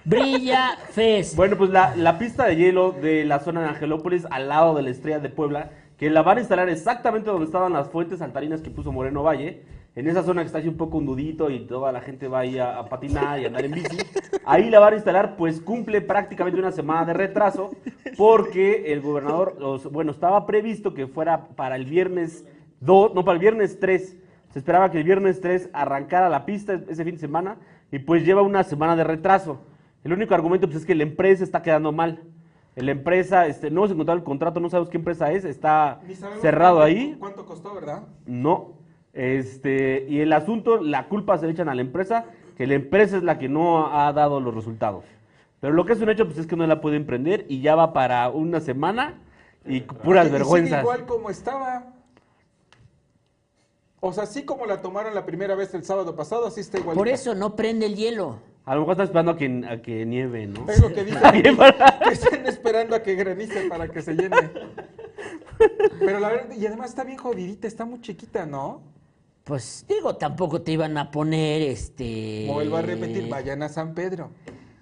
Brilla Fest. Bueno, pues la, pista de hielo de la zona de Angelópolis, al lado de la Estrella de Puebla, que la van a instalar exactamente donde estaban las fuentes saltarinas que puso Moreno Valle, en esa zona que está así un poco hundudito y toda la gente va ahí a, a patinar y a andar en bici. Ahí la van a instalar, pues cumple prácticamente una semana de retraso, porque el gobernador, los- bueno, estaba previsto que fuera para el viernes 2, no, para el viernes 3. Se esperaba que el viernes 3 arrancara la pista ese fin de semana y pues lleva una semana de retraso. El único argumento pues, es que la empresa está quedando mal. La empresa, este, no hemos encontrado el contrato, no sabemos qué empresa es, está cerrado cuánto- ahí. ¿Cuánto costó, verdad? No. Este, y el asunto, la culpa se le echan a la empresa, que la empresa es la que no ha dado los resultados. Pero lo que es un hecho, pues es que no la puede emprender y ya va para una semana y puras Y sigue vergüenzas. igual como estaba. O sea, así como la tomaron la primera vez el sábado pasado, así está igual. Por eso no prende el hielo. A lo mejor está esperando a que, a que nieve, ¿no? Es lo que dicen. Que estén esperando a que granice para que se llene. Pero la verdad, y además está bien jodidita, está muy chiquita, ¿no? Pues digo, tampoco te iban a poner este. Vuelvo a repetir, vayan a San Pedro.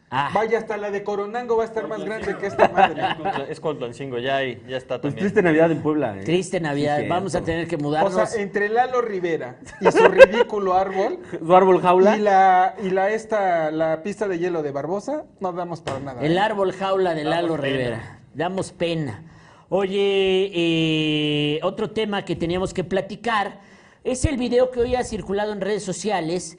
Ah, Vaya, hasta la de Coronango va a estar más grande que esta madre. Es Cuautlancingo, ya, ahí, ya está Pues también. triste Navidad en Puebla. ¿eh? triste Navidad. Sí, Vamos a tener que O mudarnos. sea, entre Lalo Rivera y su ridículo árbol Su árbol jaula. y la y la esta la pista de hielo de Barbosa, no damos para nada. El ¿eh? árbol jaula de Lalo Rivera. Damos pena. Oye, eh, otro tema que teníamos que platicar es el video que hoy ha circulado en redes sociales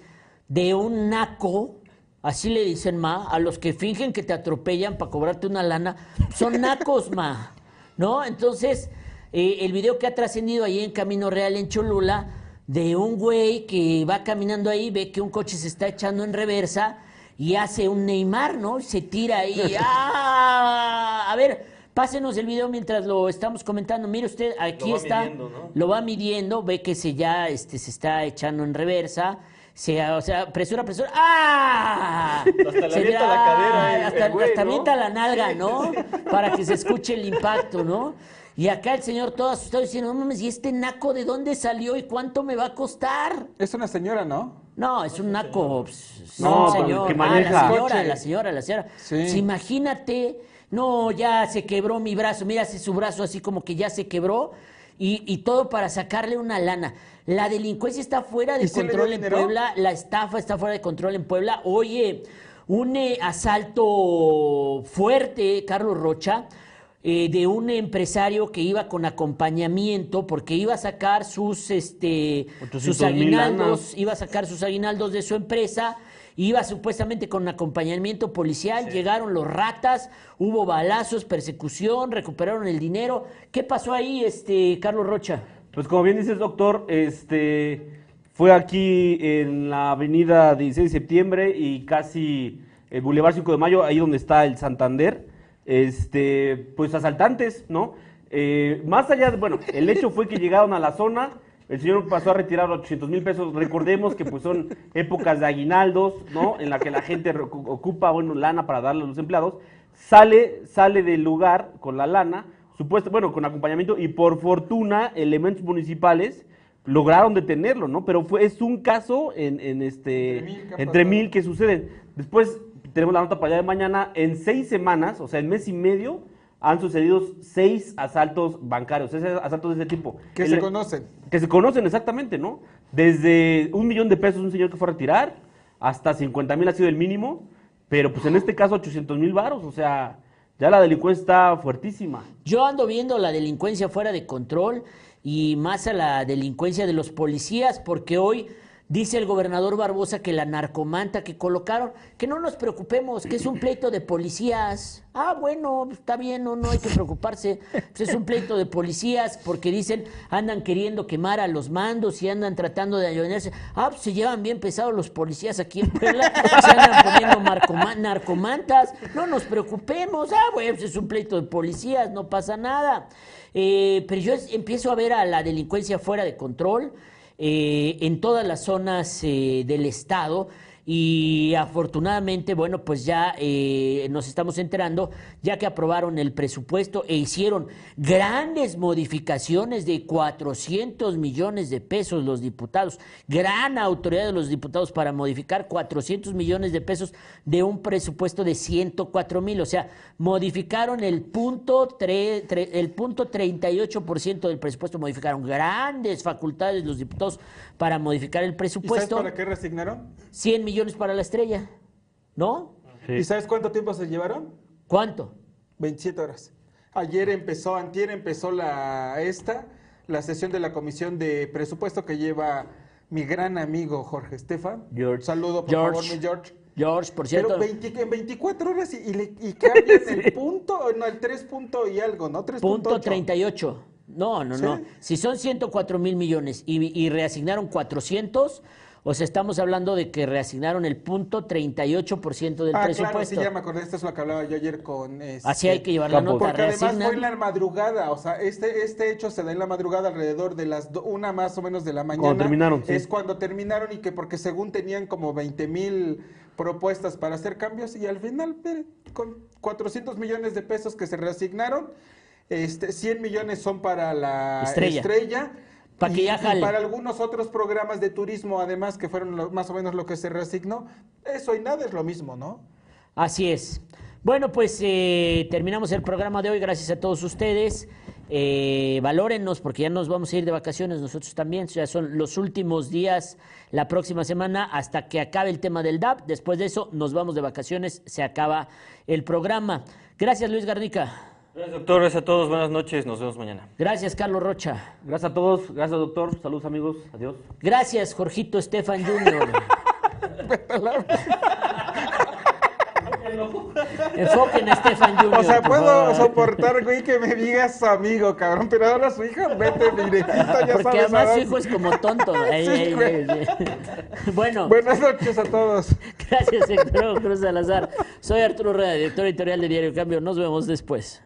de un naco, así le dicen, ma, a los que fingen que te atropellan para cobrarte una lana. Son nacos, ma. ¿No? Entonces, eh, el video que ha trascendido ahí en Camino Real, en Cholula, de un güey que va caminando ahí, ve que un coche se está echando en reversa y hace un Neymar, ¿no? Se tira ahí. ¡Ah! A ver, pásenos el video mientras lo estamos comentando. Mire usted, aquí está. midiendo, ¿no? Lo va midiendo, ve que se ya este, se está echando en reversa. Se, o sea, presura, presura. ¡Ah! Hasta Se da- la cadera Hasta, el güey, hasta ¿no? la nalga, ¿no? Para que se escuche el impacto, ¿no? Y acá el señor todo asustado diciendo, no mames, ¿y este naco de dónde salió y cuánto me va a costar? Es una señora, ¿no? No, es un naco. pues, es No, un señor. que Ah, maneja. la señora, Coche. la señora, la señora. Sí. Pues imagínate, no, ya se quebró mi brazo. Mira, hace su brazo así como que ya se quebró. Y, y todo para sacarle una lana. La delincuencia está fuera de ¿Y sí le dio control en? Puebla. La estafa está fuera de control en Puebla. Oye, un eh, asalto fuerte, Carlos Rocha, eh, de un empresario que iba con acompañamiento porque iba a sacar sus, este, sus 800,000 aguinaldos, iba a sacar sus aguinaldos de su empresa, iba supuestamente con acompañamiento policial, llegaron los ratas, hubo balazos, persecución, recuperaron el dinero. ¿Qué pasó ahí, este Carlos Rocha? Pues como bien dices, doctor, este fue aquí en la avenida 16 de septiembre y casi el Boulevard 5 de Mayo, ahí donde está el Santander, este, pues asaltantes, ¿no? Eh, más allá, de, bueno, el hecho fue que llegaron a la zona, el señor pasó a retirar 800 mil pesos, recordemos que pues son épocas de aguinaldos, ¿no? En la que la gente ocupa, bueno, lana para darle a los empleados, sale, sale del lugar con la lana, supuesto, bueno, con acompañamiento y por fortuna elementos municipales lograron detenerlo, ¿no? Pero fue, es un caso en, en este, Entre mil entre mil que suceden. Después tenemos la nota para allá de mañana, en seis semanas, o sea, en mes y medio, han sucedido seis asaltos bancarios, asaltos de ese tipo. Que El- se conocen. que se conocen exactamente, ¿no? Desde un millón de pesos un señor que fue a retirar, hasta 50 mil ha sido el mínimo, pero pues en este caso 800 mil varos, o sea, ya la delincuencia está fuertísima. Yo ando viendo la delincuencia fuera de control y más a la delincuencia de los policías, porque hoy dice el gobernador Barbosa que la narcomanta que colocaron, que no nos preocupemos, que es un pleito de policías. Ah, bueno, está bien, no, no hay que preocuparse. Pues es un pleito de policías porque dicen, andan queriendo quemar a los mandos y andan tratando de ayudarse. Ah, pues se llevan bien pesados los policías aquí en Puebla, se andan poniendo narcomantas. No nos preocupemos. Ah, bueno, pues es un pleito de policías, no pasa nada. Eh, pero yo empiezo a ver a la delincuencia fuera de control. Eh, en todas las zonas eh, del estado. Y afortunadamente, bueno, pues ya eh, nos estamos enterando, ya que aprobaron el presupuesto e hicieron grandes modificaciones de 400 millones de pesos los diputados. Gran autoridad de los diputados para modificar 400 millones de pesos de un presupuesto de 104 mil. O sea, modificaron el punto, tre- tre- el punto 38% del presupuesto, modificaron grandes facultades los diputados para modificar el ¿Y sabes presupuesto. para qué resignaron? 100 millones para la estrella, ¿no? ¿Y sabes cuánto tiempo se llevaron? ¿Cuánto? 27 horas. Ayer empezó, antier empezó la esta, la sesión de la comisión de presupuesto que lleva mi gran amigo Jorge Estefan. George. Saludo, por George. favor, mi George. George, por cierto. Pero 20 en 24 horas y, y, le- y que hablen el punto, no, el 3 punto y algo, ¿no? 3.8. Punto 38. No, no, ¿Sí? no. Si son 104 mil millones y, y reasignaron 400, o sea, estamos hablando de que reasignaron el punto 38% del ah, presupuesto. claro, sí, ya me acordé, esto es lo que hablaba yo ayer con... este, Así hay que llevar la nota. Porque además fue en la madrugada, o sea, este, este hecho se da en la madrugada alrededor de las do- una más o menos de la mañana. terminaron, sí. Es cuando terminaron y que porque según tenían como 20 mil propuestas para hacer cambios y al final, miren, con 400 millones de pesos que se reasignaron, este, 100 millones son para la Estrella. estrella. Pa' que y- ya y jale. para algunos otros programas de turismo, además, que fueron lo- más o menos lo que se reasignó, eso y nada es lo mismo, ¿no? Así es. Bueno, pues eh, terminamos el programa de hoy. Gracias a todos ustedes. Eh, valórennos porque ya nos vamos a ir de vacaciones nosotros también. Ya son los últimos días la próxima semana hasta que acabe el tema del DAP. Después de eso nos vamos de vacaciones. Se acaba el programa. Gracias, Luis Garnica. Gracias, doctor. Gracias a todos. Buenas noches. Nos vemos mañana. Gracias, Carlos Rocha. Gracias a todos, gracias doctor, saludos amigos, adiós. Gracias, Jorgito Estefan Jr. Enfoquen a Estefan Jr. O sea, puedo favor. soportar, güey, que me digas su amigo, cabrón, pero ahora su hija, vete directito, ya Porque sabes. además a su hijo es como tonto. Ey, Sí, ey, güey. ey, ey. Bueno, Buenas noches a todos. gracias, Héctor Cruz Salazar. Soy Arturo Rueda, director editorial de Diario Cambio. Nos vemos después.